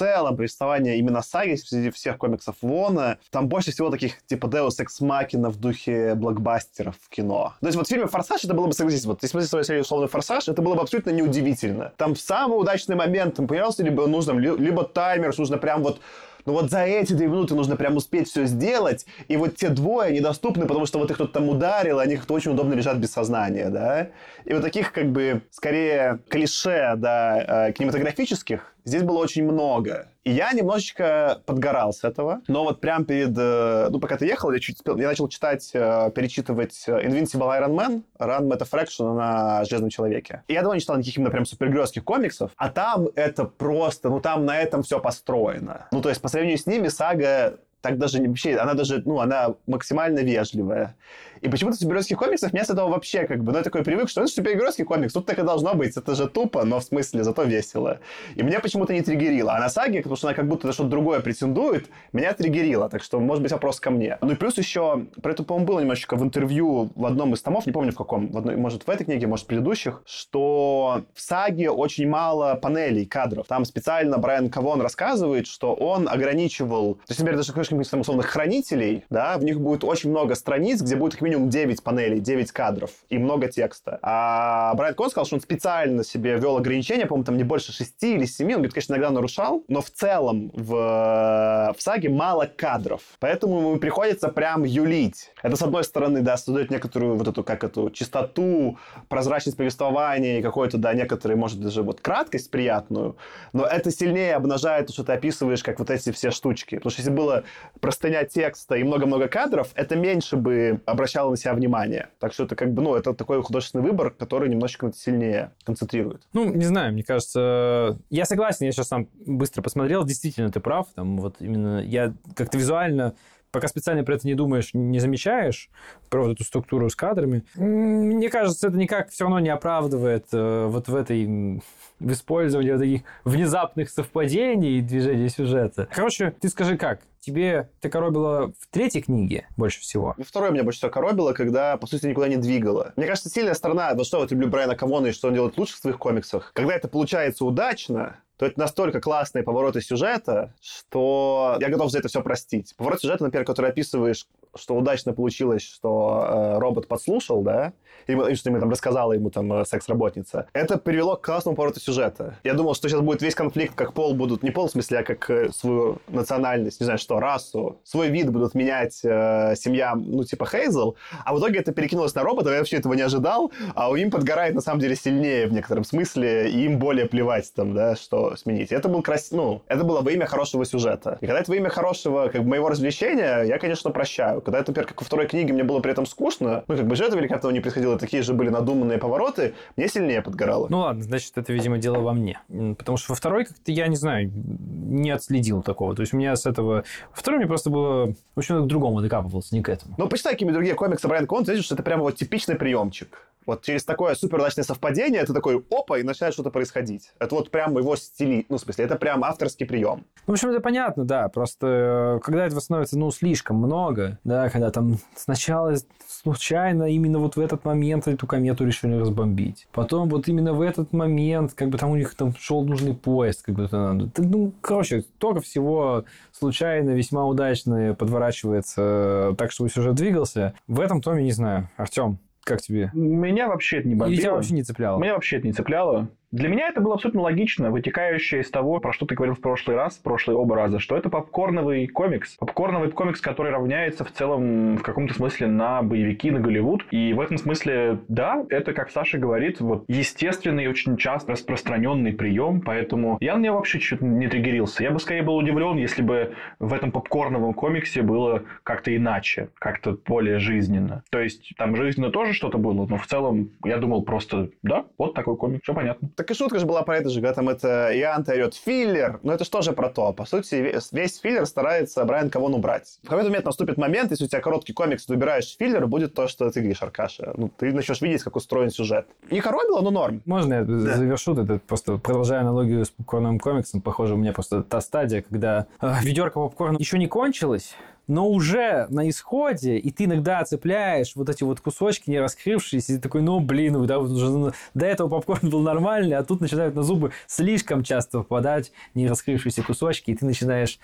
целом повествование именно саги среди всех комиксов Вона, там больше всего таких типа Deus Ex Machina в духе блокбастеров в кино. То есть вот в фильме «Форсаж» это было бы, согласитесь, вот если смотреть серию условно «Форсаж», это было бы абсолютно неудивительно. Там в самый удачный момент, там появился либо нужно, либо таймер, нужно прям вот ну вот за эти две минуты нужно прям успеть все сделать, и вот те двое недоступны, потому что вот их кто-то там ударил, они как-то очень удобно лежат без сознания, да. И вот таких как бы скорее клише, да, э, кинематографических здесь было очень много. И я немножечко подгорал с этого. Но вот прям перед... э, Ну, пока ты ехал, я, чуть, спел- я начал читать, э, перечитывать Invincible Iron Man, Run Meta Fraction на Железном Человеке. И я давно не читал никаких именно прям супергеройских комиксов, а там это просто... Ну, там на этом все построено. Ну, то есть, сравнению с ними, сага так даже не- вообще, она даже, ну, она максимально вежливая. И почему-то в супергеройских комиксах с этого вообще как бы, ну, я такой привык, что это супергеройский комикс, тут так и должно быть, это же тупо, но в смысле зато весело. И меня почему-то не триггерило. А на саге, потому что она как будто на что-то другое претендует, меня триггерило. Так что, может быть, вопрос ко мне. Ну и плюс еще, про это, по-моему, было немножечко в интервью в одном из томов, не помню в каком, в одной, может, в этой книге, может, в предыдущих, что в саге очень мало панелей, кадров. Там специально Брайан Кавон рассказывает, что он ограничивал... То есть, например, даже там, условных хранителей, да, в них будет очень много страниц, где будет как минимум 9 панелей, 9 кадров и много текста. А Брайан Кавон сказал, что он специально себе ввел ограничения, по-моему, там не больше 6 или 7, он говорит, конечно, иногда нарушал, но в целом в, в саге мало кадров. Поэтому ему приходится прям юлить. Это, с одной стороны, да, создает некоторую вот эту, как эту, чистоту, прозрачность повествования и какой-то, да, некоторые, может, даже вот краткость приятную, но это сильнее обнажает то, что ты описываешь, как вот эти все штучки. Потому что если было простыня текста и много-много кадров, это меньше бы обращало на себя внимание. Так что это как бы, ну, это такой художественный выбор, который немножечко сильнее концентрирует. Ну, не знаю, мне кажется... Я согласен, я сейчас сам быстро посмотрел, действительно, ты прав. Там вот именно я как-то визуально пока специально про это не думаешь, не замечаешь, про вот эту структуру с кадрами. Мне кажется, это никак все равно не оправдывает э, вот в этой в использовании вот таких внезапных совпадений и движения сюжета. Короче, ты скажи как? Тебе это коробило в третьей книге больше всего? И второе меня больше всего коробило, когда, по сути, никуда не двигало. Мне кажется, сильная сторона, вот что я вот люблю Брайана Кавона и что он делает лучше в своих комиксах, когда это получается удачно, то это настолько классные повороты сюжета, что я готов за это все простить. Поворот сюжета, например, который описываешь, что удачно получилось, что э, робот подслушал, да, ему- что там рассказала ему там э, секс-работница. Это привело к классному повороту сюжета. Я думал, что сейчас будет весь конфликт, как пол будут, не пол в смысле, а как э, свою национальность, не знаю что, расу, свой вид будут менять э, семья, ну, типа Хейзел, а в итоге это перекинулось на робота, я вообще этого не ожидал, а у им подгорает на самом деле сильнее в некотором смысле, и им более плевать там, да, что сменить. И это был крас... ну, это было во имя хорошего сюжета. И когда это во имя хорошего, как бы, моего развлечения, я, конечно, прощаю. Когда это, например, как во второй книге мне было при этом скучно, ну, как бы сюжета великолепного не происходило, такие же были надуманные повороты, мне сильнее подгорало. Ну ладно, значит, это, видимо, дело во мне. Потому что во второй как-то я, не знаю, не отследил такого. То есть у меня с этого... Во второй мне просто было... В общем, к другому докапывался, не к этому. Ну, почитай какие-нибудь другие комиксы Брайан Конт, видишь, что это прямо вот типичный приемчик. Вот через такое суперудачное совпадение ты такой опа, и начинает что-то происходить. Это вот прям его стили, ну, в смысле, это прям авторский прием. Ну, В общем, это понятно, да. Просто э, когда этого становится, ну, слишком много, да, когда там сначала случайно именно вот в этот момент эту комету решили разбомбить. Потом вот именно в этот момент, как бы там у них там шел нужный поезд, как бы это надо. Ну, короче, только всего случайно, весьма удачно подворачивается так, чтобы сюжет двигался. В этом томе не знаю. Артем, как тебе? Меня вообще это не Или тебя бомбило. вообще не цепляло? Меня вообще это не цепляло. Для меня это было абсолютно логично, вытекающее из того, про что ты говорил в прошлый раз, в прошлые оба раза, что это попкорновый комикс. Попкорновый комикс, который равняется в целом в каком-то смысле на боевики, на Голливуд. И в этом смысле, да, это, как Саша говорит, вот естественный и очень часто распространенный прием, поэтому я на него вообще чуть не триггерился. Я бы скорее был удивлен, если бы в этом попкорновом комиксе было как-то иначе, как-то более жизненно. То есть там жизненно тоже что-то было, но в целом я думал просто, да, вот такой комик, все понятно. Так и шутка же была про это же, когда там это Иоанн орет филлер, но это же тоже про то. По сути, весь, филлер старается Брайан Кавон убрать. В какой-то момент наступит момент, если у тебя короткий комикс, ты выбираешь филлер, будет то, что ты говоришь, Аркаша. Ну, ты начнешь видеть, как устроен сюжет. Не коробило, но норм. Можно я завершу это? Просто продолжая аналогию с попкорновым комиксом, похоже, у меня просто та стадия, когда э, ведерко попкорна еще не кончилось, но уже на исходе, и ты иногда цепляешь вот эти вот кусочки не раскрывшиеся, и ты такой, ну, блин, да, уже до этого попкорн был нормальный, а тут начинают на зубы слишком часто попадать не раскрывшиеся кусочки, и ты начинаешь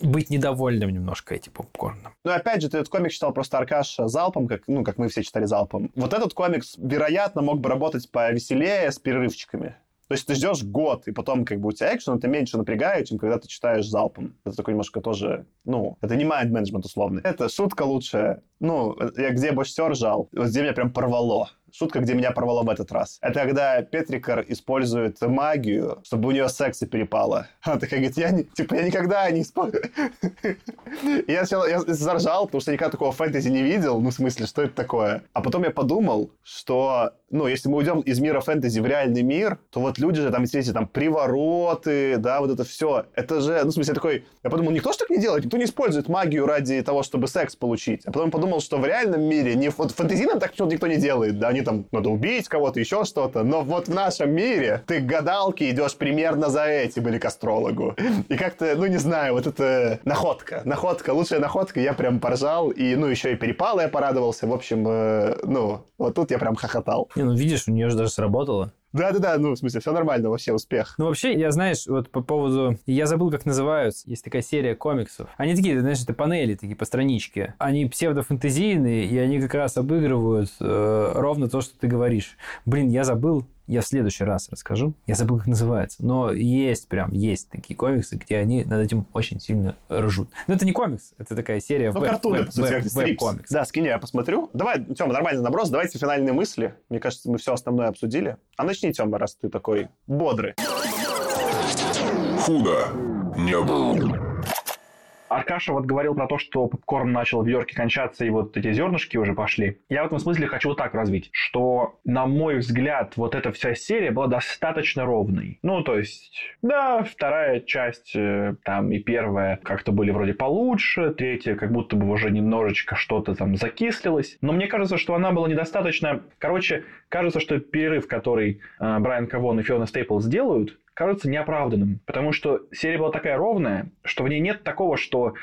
быть недовольным немножко этим попкорном. Ну, опять же, ты этот комик читал просто Аркаш залпом, как, ну, как мы все читали залпом. Вот этот комикс, вероятно, мог бы работать повеселее с перерывчиками. То есть ты ждешь год, и потом как бы у тебя экшен, это меньше напрягает, чем когда ты читаешь залпом. Это такой немножко тоже, ну, это не майнд-менеджмент условный. Это шутка лучшая. Ну, я где больше всего ржал, вот где меня прям порвало. Шутка, где меня порвало в этот раз. Это когда Петрикар использует магию, чтобы у нее секса перепало. Она такая говорит, я, не, типа, я никогда не использую. Я сначала заржал, потому что никогда такого фэнтези не видел. Ну, в смысле, что это такое? А потом я подумал, что ну, если мы уйдем из мира фэнтези в реальный мир, то вот люди же там, эти там привороты, да, вот это все, это же, ну, в смысле, такой, я подумал, никто же так не делает, никто не использует магию ради того, чтобы секс получить. А потом подумал, что в реальном мире, не вот фэнтезийном так почему-то никто не делает, да, они там, надо убить кого-то, еще что-то, но вот в нашем мире ты к гадалке идешь примерно за этим или к астрологу. И как-то, ну, не знаю, вот это находка, находка, лучшая находка, я прям поржал, и, ну, еще и перепал я порадовался, в общем, э, ну, вот тут я прям хохотал. Не, ну видишь, у нее же даже сработало. Да-да-да, ну, в смысле, все нормально, вообще успех. Ну, вообще, я, знаешь, вот по поводу... Я забыл, как называются. Есть такая серия комиксов. Они такие, знаешь, это панели такие по страничке. Они псевдофантазийные, и они как раз обыгрывают э, ровно то, что ты говоришь. Блин, я забыл, я в следующий раз расскажу. Я забыл, как называется. Но есть прям, есть такие комиксы, где они над этим очень сильно ржут. Но это не комикс, это такая серия Ну, веб- картуны, веб- по сути, веб- веб-комикс. Да, скинь, я посмотрю. Давай, Тёма, нормальный наброс, давайте финальные мысли. Мне кажется, мы все основное обсудили. А начни, Тёма, раз ты такой бодрый. Худо не было. Аркаша вот говорил про то, что попкорн начал в Йорке кончаться, и вот эти зернышки уже пошли. Я в этом смысле хочу вот так развить, что, на мой взгляд, вот эта вся серия была достаточно ровной. Ну, то есть, да, вторая часть, э, там, и первая как-то были вроде получше, третья как будто бы уже немножечко что-то там закислилось. Но мне кажется, что она была недостаточно... Короче, кажется, что перерыв, который э, Брайан Кавон и Фиона Стейпл сделают, кажется неоправданным. Потому что серия была такая ровная, что в ней нет такого, что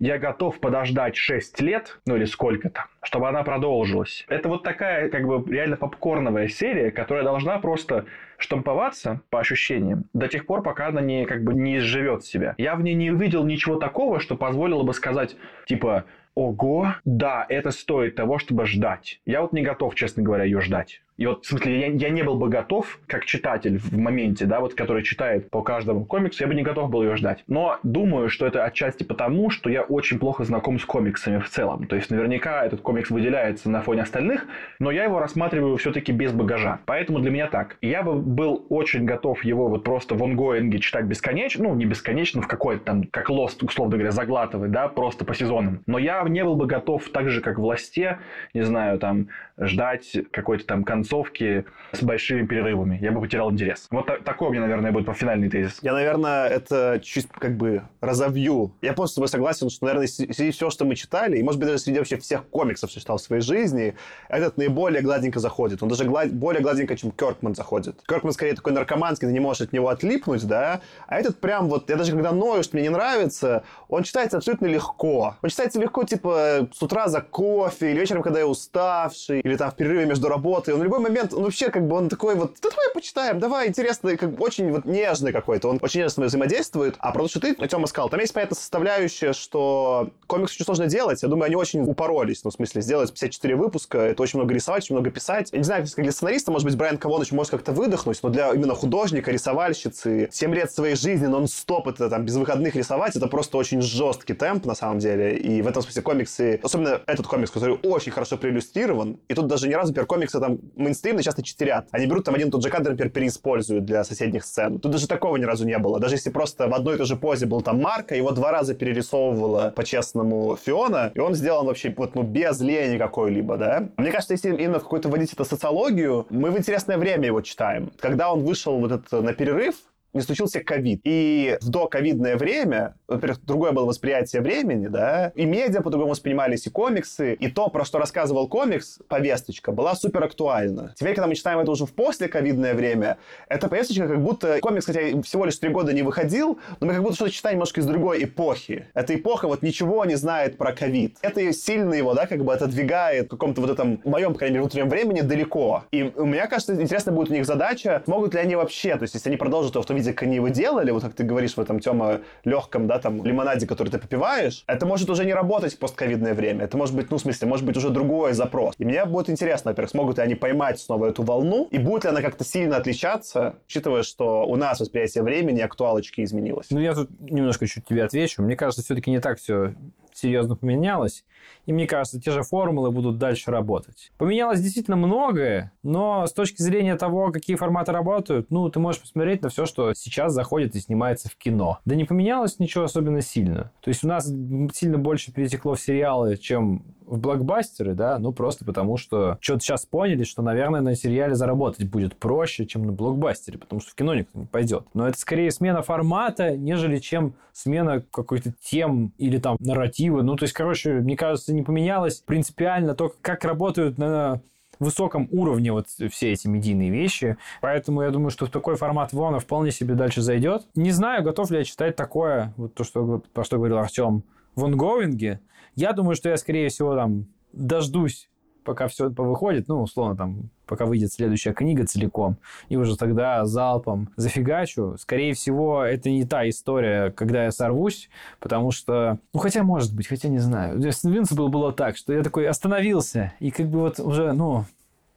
я готов подождать 6 лет, ну или сколько там, чтобы она продолжилась. Это вот такая, как бы, реально попкорновая серия, которая должна просто штамповаться, по ощущениям, до тех пор, пока она не, как бы, не изживет себя. Я в ней не увидел ничего такого, что позволило бы сказать, типа, ого, да, это стоит того, чтобы ждать. Я вот не готов, честно говоря, ее ждать. И вот, в смысле, я, я не был бы готов, как читатель в моменте, да, вот, который читает по каждому комиксу, я бы не готов был ее ждать. Но думаю, что это отчасти потому, что я очень плохо знаком с комиксами в целом. То есть, наверняка этот комикс выделяется на фоне остальных, но я его рассматриваю все-таки без багажа. Поэтому для меня так. Я бы был очень готов его вот просто в онгоинге читать бесконечно, ну, не бесконечно, в какой-то там, как Lost, условно говоря, заглатывать, да, просто по сезонам. Но я не был бы готов так же, как в Ласте, не знаю, там, ждать какой-то там концовки с большими перерывами. Я бы потерял интерес. Вот та- такой у меня, наверное, будет по финальный тезис. Я, наверное, это чуть как бы разовью. Я просто с тобой согласен, что, наверное, среди всего, что мы читали, и, может быть, даже среди вообще всех комиксов, что читал в своей жизни, этот наиболее гладенько заходит. Он даже глад- более гладенько, чем Кёркман заходит. Кёркман скорее такой наркоманский, ты не можешь от него отлипнуть, да? А этот прям вот, я даже когда ною, что мне не нравится, он читается абсолютно легко. Он читается легко, типа, с утра за кофе, или вечером, когда я уставший, или там в перерыве между работой. Он в любой момент, он вообще как бы, он такой вот, да давай почитаем, давай, интересный, как бы очень вот нежный какой-то. Он очень нежно взаимодействует. А про то, что ты, Тёма сказал, там есть, понятно, составляющая, что комикс очень сложно делать. Я думаю, они очень упоролись. Ну, в смысле, сделать 54 выпуска, это очень много рисовать, очень много писать. Я не знаю, как для сценариста, может быть, Брайан Кавонович может как-то выдохнуть, но для именно художника, рисовальщицы, 7 лет своей жизни нон-стоп это там без выходных рисовать, это просто очень жесткий темп, на самом деле. И в этом смысле комиксы, особенно этот комикс, который очень хорошо проиллюстрирован, и тут даже ни разу, например, комиксы там мейнстримные часто читерят. Они берут там один и тот же кадр, например, переиспользуют для соседних сцен. Тут даже такого ни разу не было. Даже если просто в одной и той же позе был там Марка, его два раза перерисовывала по-честному Фиона, и он сделан вообще вот, ну, без лени какой-либо, да. Мне кажется, если именно какой-то вводить это социологию, мы в интересное время его читаем. Когда он вышел вот этот на перерыв, не случился ковид. И в доковидное время, во-первых, другое было восприятие времени, да, и медиа по-другому воспринимались, и комиксы, и то, про что рассказывал комикс, повесточка, была супер актуальна. Теперь, когда мы читаем это уже в послековидное время, эта повесточка как будто... Комикс, хотя всего лишь три года не выходил, но мы как будто что-то читаем немножко из другой эпохи. Эта эпоха вот ничего не знает про ковид. Это сильно его, да, как бы отодвигает в каком-то вот этом, моем, по крайней мере, внутреннем времени далеко. И у меня кажется, интересно будет у них задача, могут ли они вообще, то есть если они продолжат его в том виде, как они его делали, вот как ты говоришь в этом, Тёма, легком, да, там, лимонаде, который ты попиваешь, это может уже не работать в постковидное время. Это может быть, ну, в смысле, может быть уже другой запрос. И мне будет интересно, во-первых, смогут ли они поймать снова эту волну, и будет ли она как-то сильно отличаться, учитывая, что у нас восприятие времени, актуалочки изменилось. Ну, я тут немножко чуть тебе отвечу. Мне кажется, все-таки не так все серьезно поменялось. И мне кажется, те же формулы будут дальше работать. Поменялось действительно многое, но с точки зрения того, какие форматы работают, ну, ты можешь посмотреть на все, что сейчас заходит и снимается в кино. Да не поменялось ничего особенно сильно. То есть у нас сильно больше перетекло в сериалы, чем в блокбастеры, да, ну просто потому что что-то сейчас поняли, что, наверное, на сериале заработать будет проще, чем на блокбастере, потому что в кино никто не пойдет. Но это скорее смена формата, нежели чем смена какой-то тем или там нарратива. Ну, то есть, короче, мне кажется, не поменялось принципиально то, как работают на высоком уровне вот все эти медийные вещи. Поэтому я думаю, что в такой формат Вона вполне себе дальше зайдет. Не знаю, готов ли я читать такое, вот то, что, про что говорил Артем, в онгоинге. Я думаю, что я, скорее всего, там дождусь пока все повыходит, ну, условно, там, пока выйдет следующая книга целиком, и уже тогда залпом зафигачу. Скорее всего, это не та история, когда я сорвусь, потому что... Ну, хотя, может быть, хотя не знаю. С Invincible было так, что я такой остановился, и как бы вот уже, ну,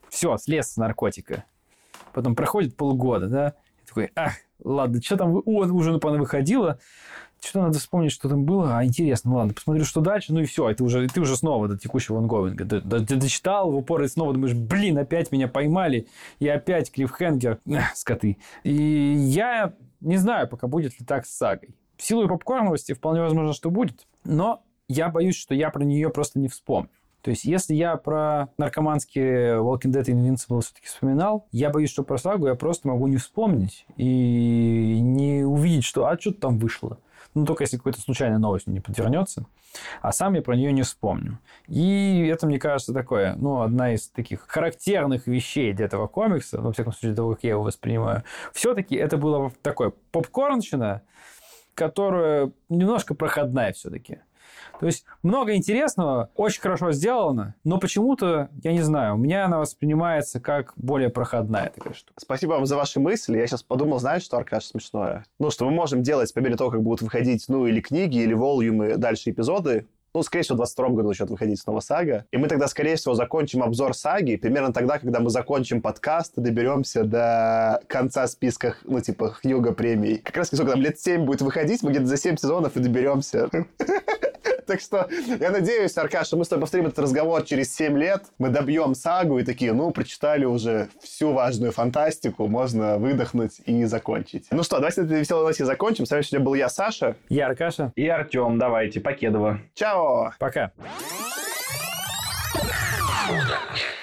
все, слез с наркотика. Потом проходит полгода, да, и такой, ах, ладно, что там, о, уже выходило, что-то надо вспомнить, что там было. А интересно, ну ладно, посмотрю, что дальше. Ну и все, это уже, ты уже снова до текущего онгоинга. Ты, ты, ты дочитал в упор и снова думаешь, блин, опять меня поймали. И опять клиффхенгер. Скоты. И я не знаю, пока будет ли так с сагой. В силу попкорновости вполне возможно, что будет. Но я боюсь, что я про нее просто не вспомню. То есть, если я про наркоманские Walking Dead и Invincible все-таки вспоминал, я боюсь, что про сагу я просто могу не вспомнить и не увидеть, что а что там вышло. Ну, только если какой-то случайная новость не подвернется. А сам я про нее не вспомню. И это, мне кажется, такое, ну, одна из таких характерных вещей для этого комикса, во всяком случае, того, как я его воспринимаю. Все-таки это было такое попкорнщина, которая немножко проходная все-таки. То есть много интересного, очень хорошо сделано, но почему-то, я не знаю, у меня она воспринимается как более проходная такая штука. Спасибо вам за ваши мысли. Я сейчас подумал, знаешь, что, Аркаш, смешное? Ну, что мы можем делать по мере того, как будут выходить, ну, или книги, или волюмы, дальше эпизоды, ну, скорее всего, в 22 году начнет выходить снова сага. И мы тогда, скорее всего, закончим обзор саги примерно тогда, когда мы закончим подкаст и доберемся до конца списка, ну, типа, Хьюга премий. Как раз, сколько там, лет 7 будет выходить, мы где-то за 7 сезонов и доберемся. Так что я надеюсь, Аркаша, мы с тобой повторим этот разговор через 7 лет. Мы добьем сагу и такие, ну, прочитали уже всю важную фантастику, можно выдохнуть и закончить. Ну что, давайте этой веселой новости закончим. С вами сегодня был я, Саша. Я Аркаша. И Артем, давайте, Покедова. Чао! Пока. Удачи.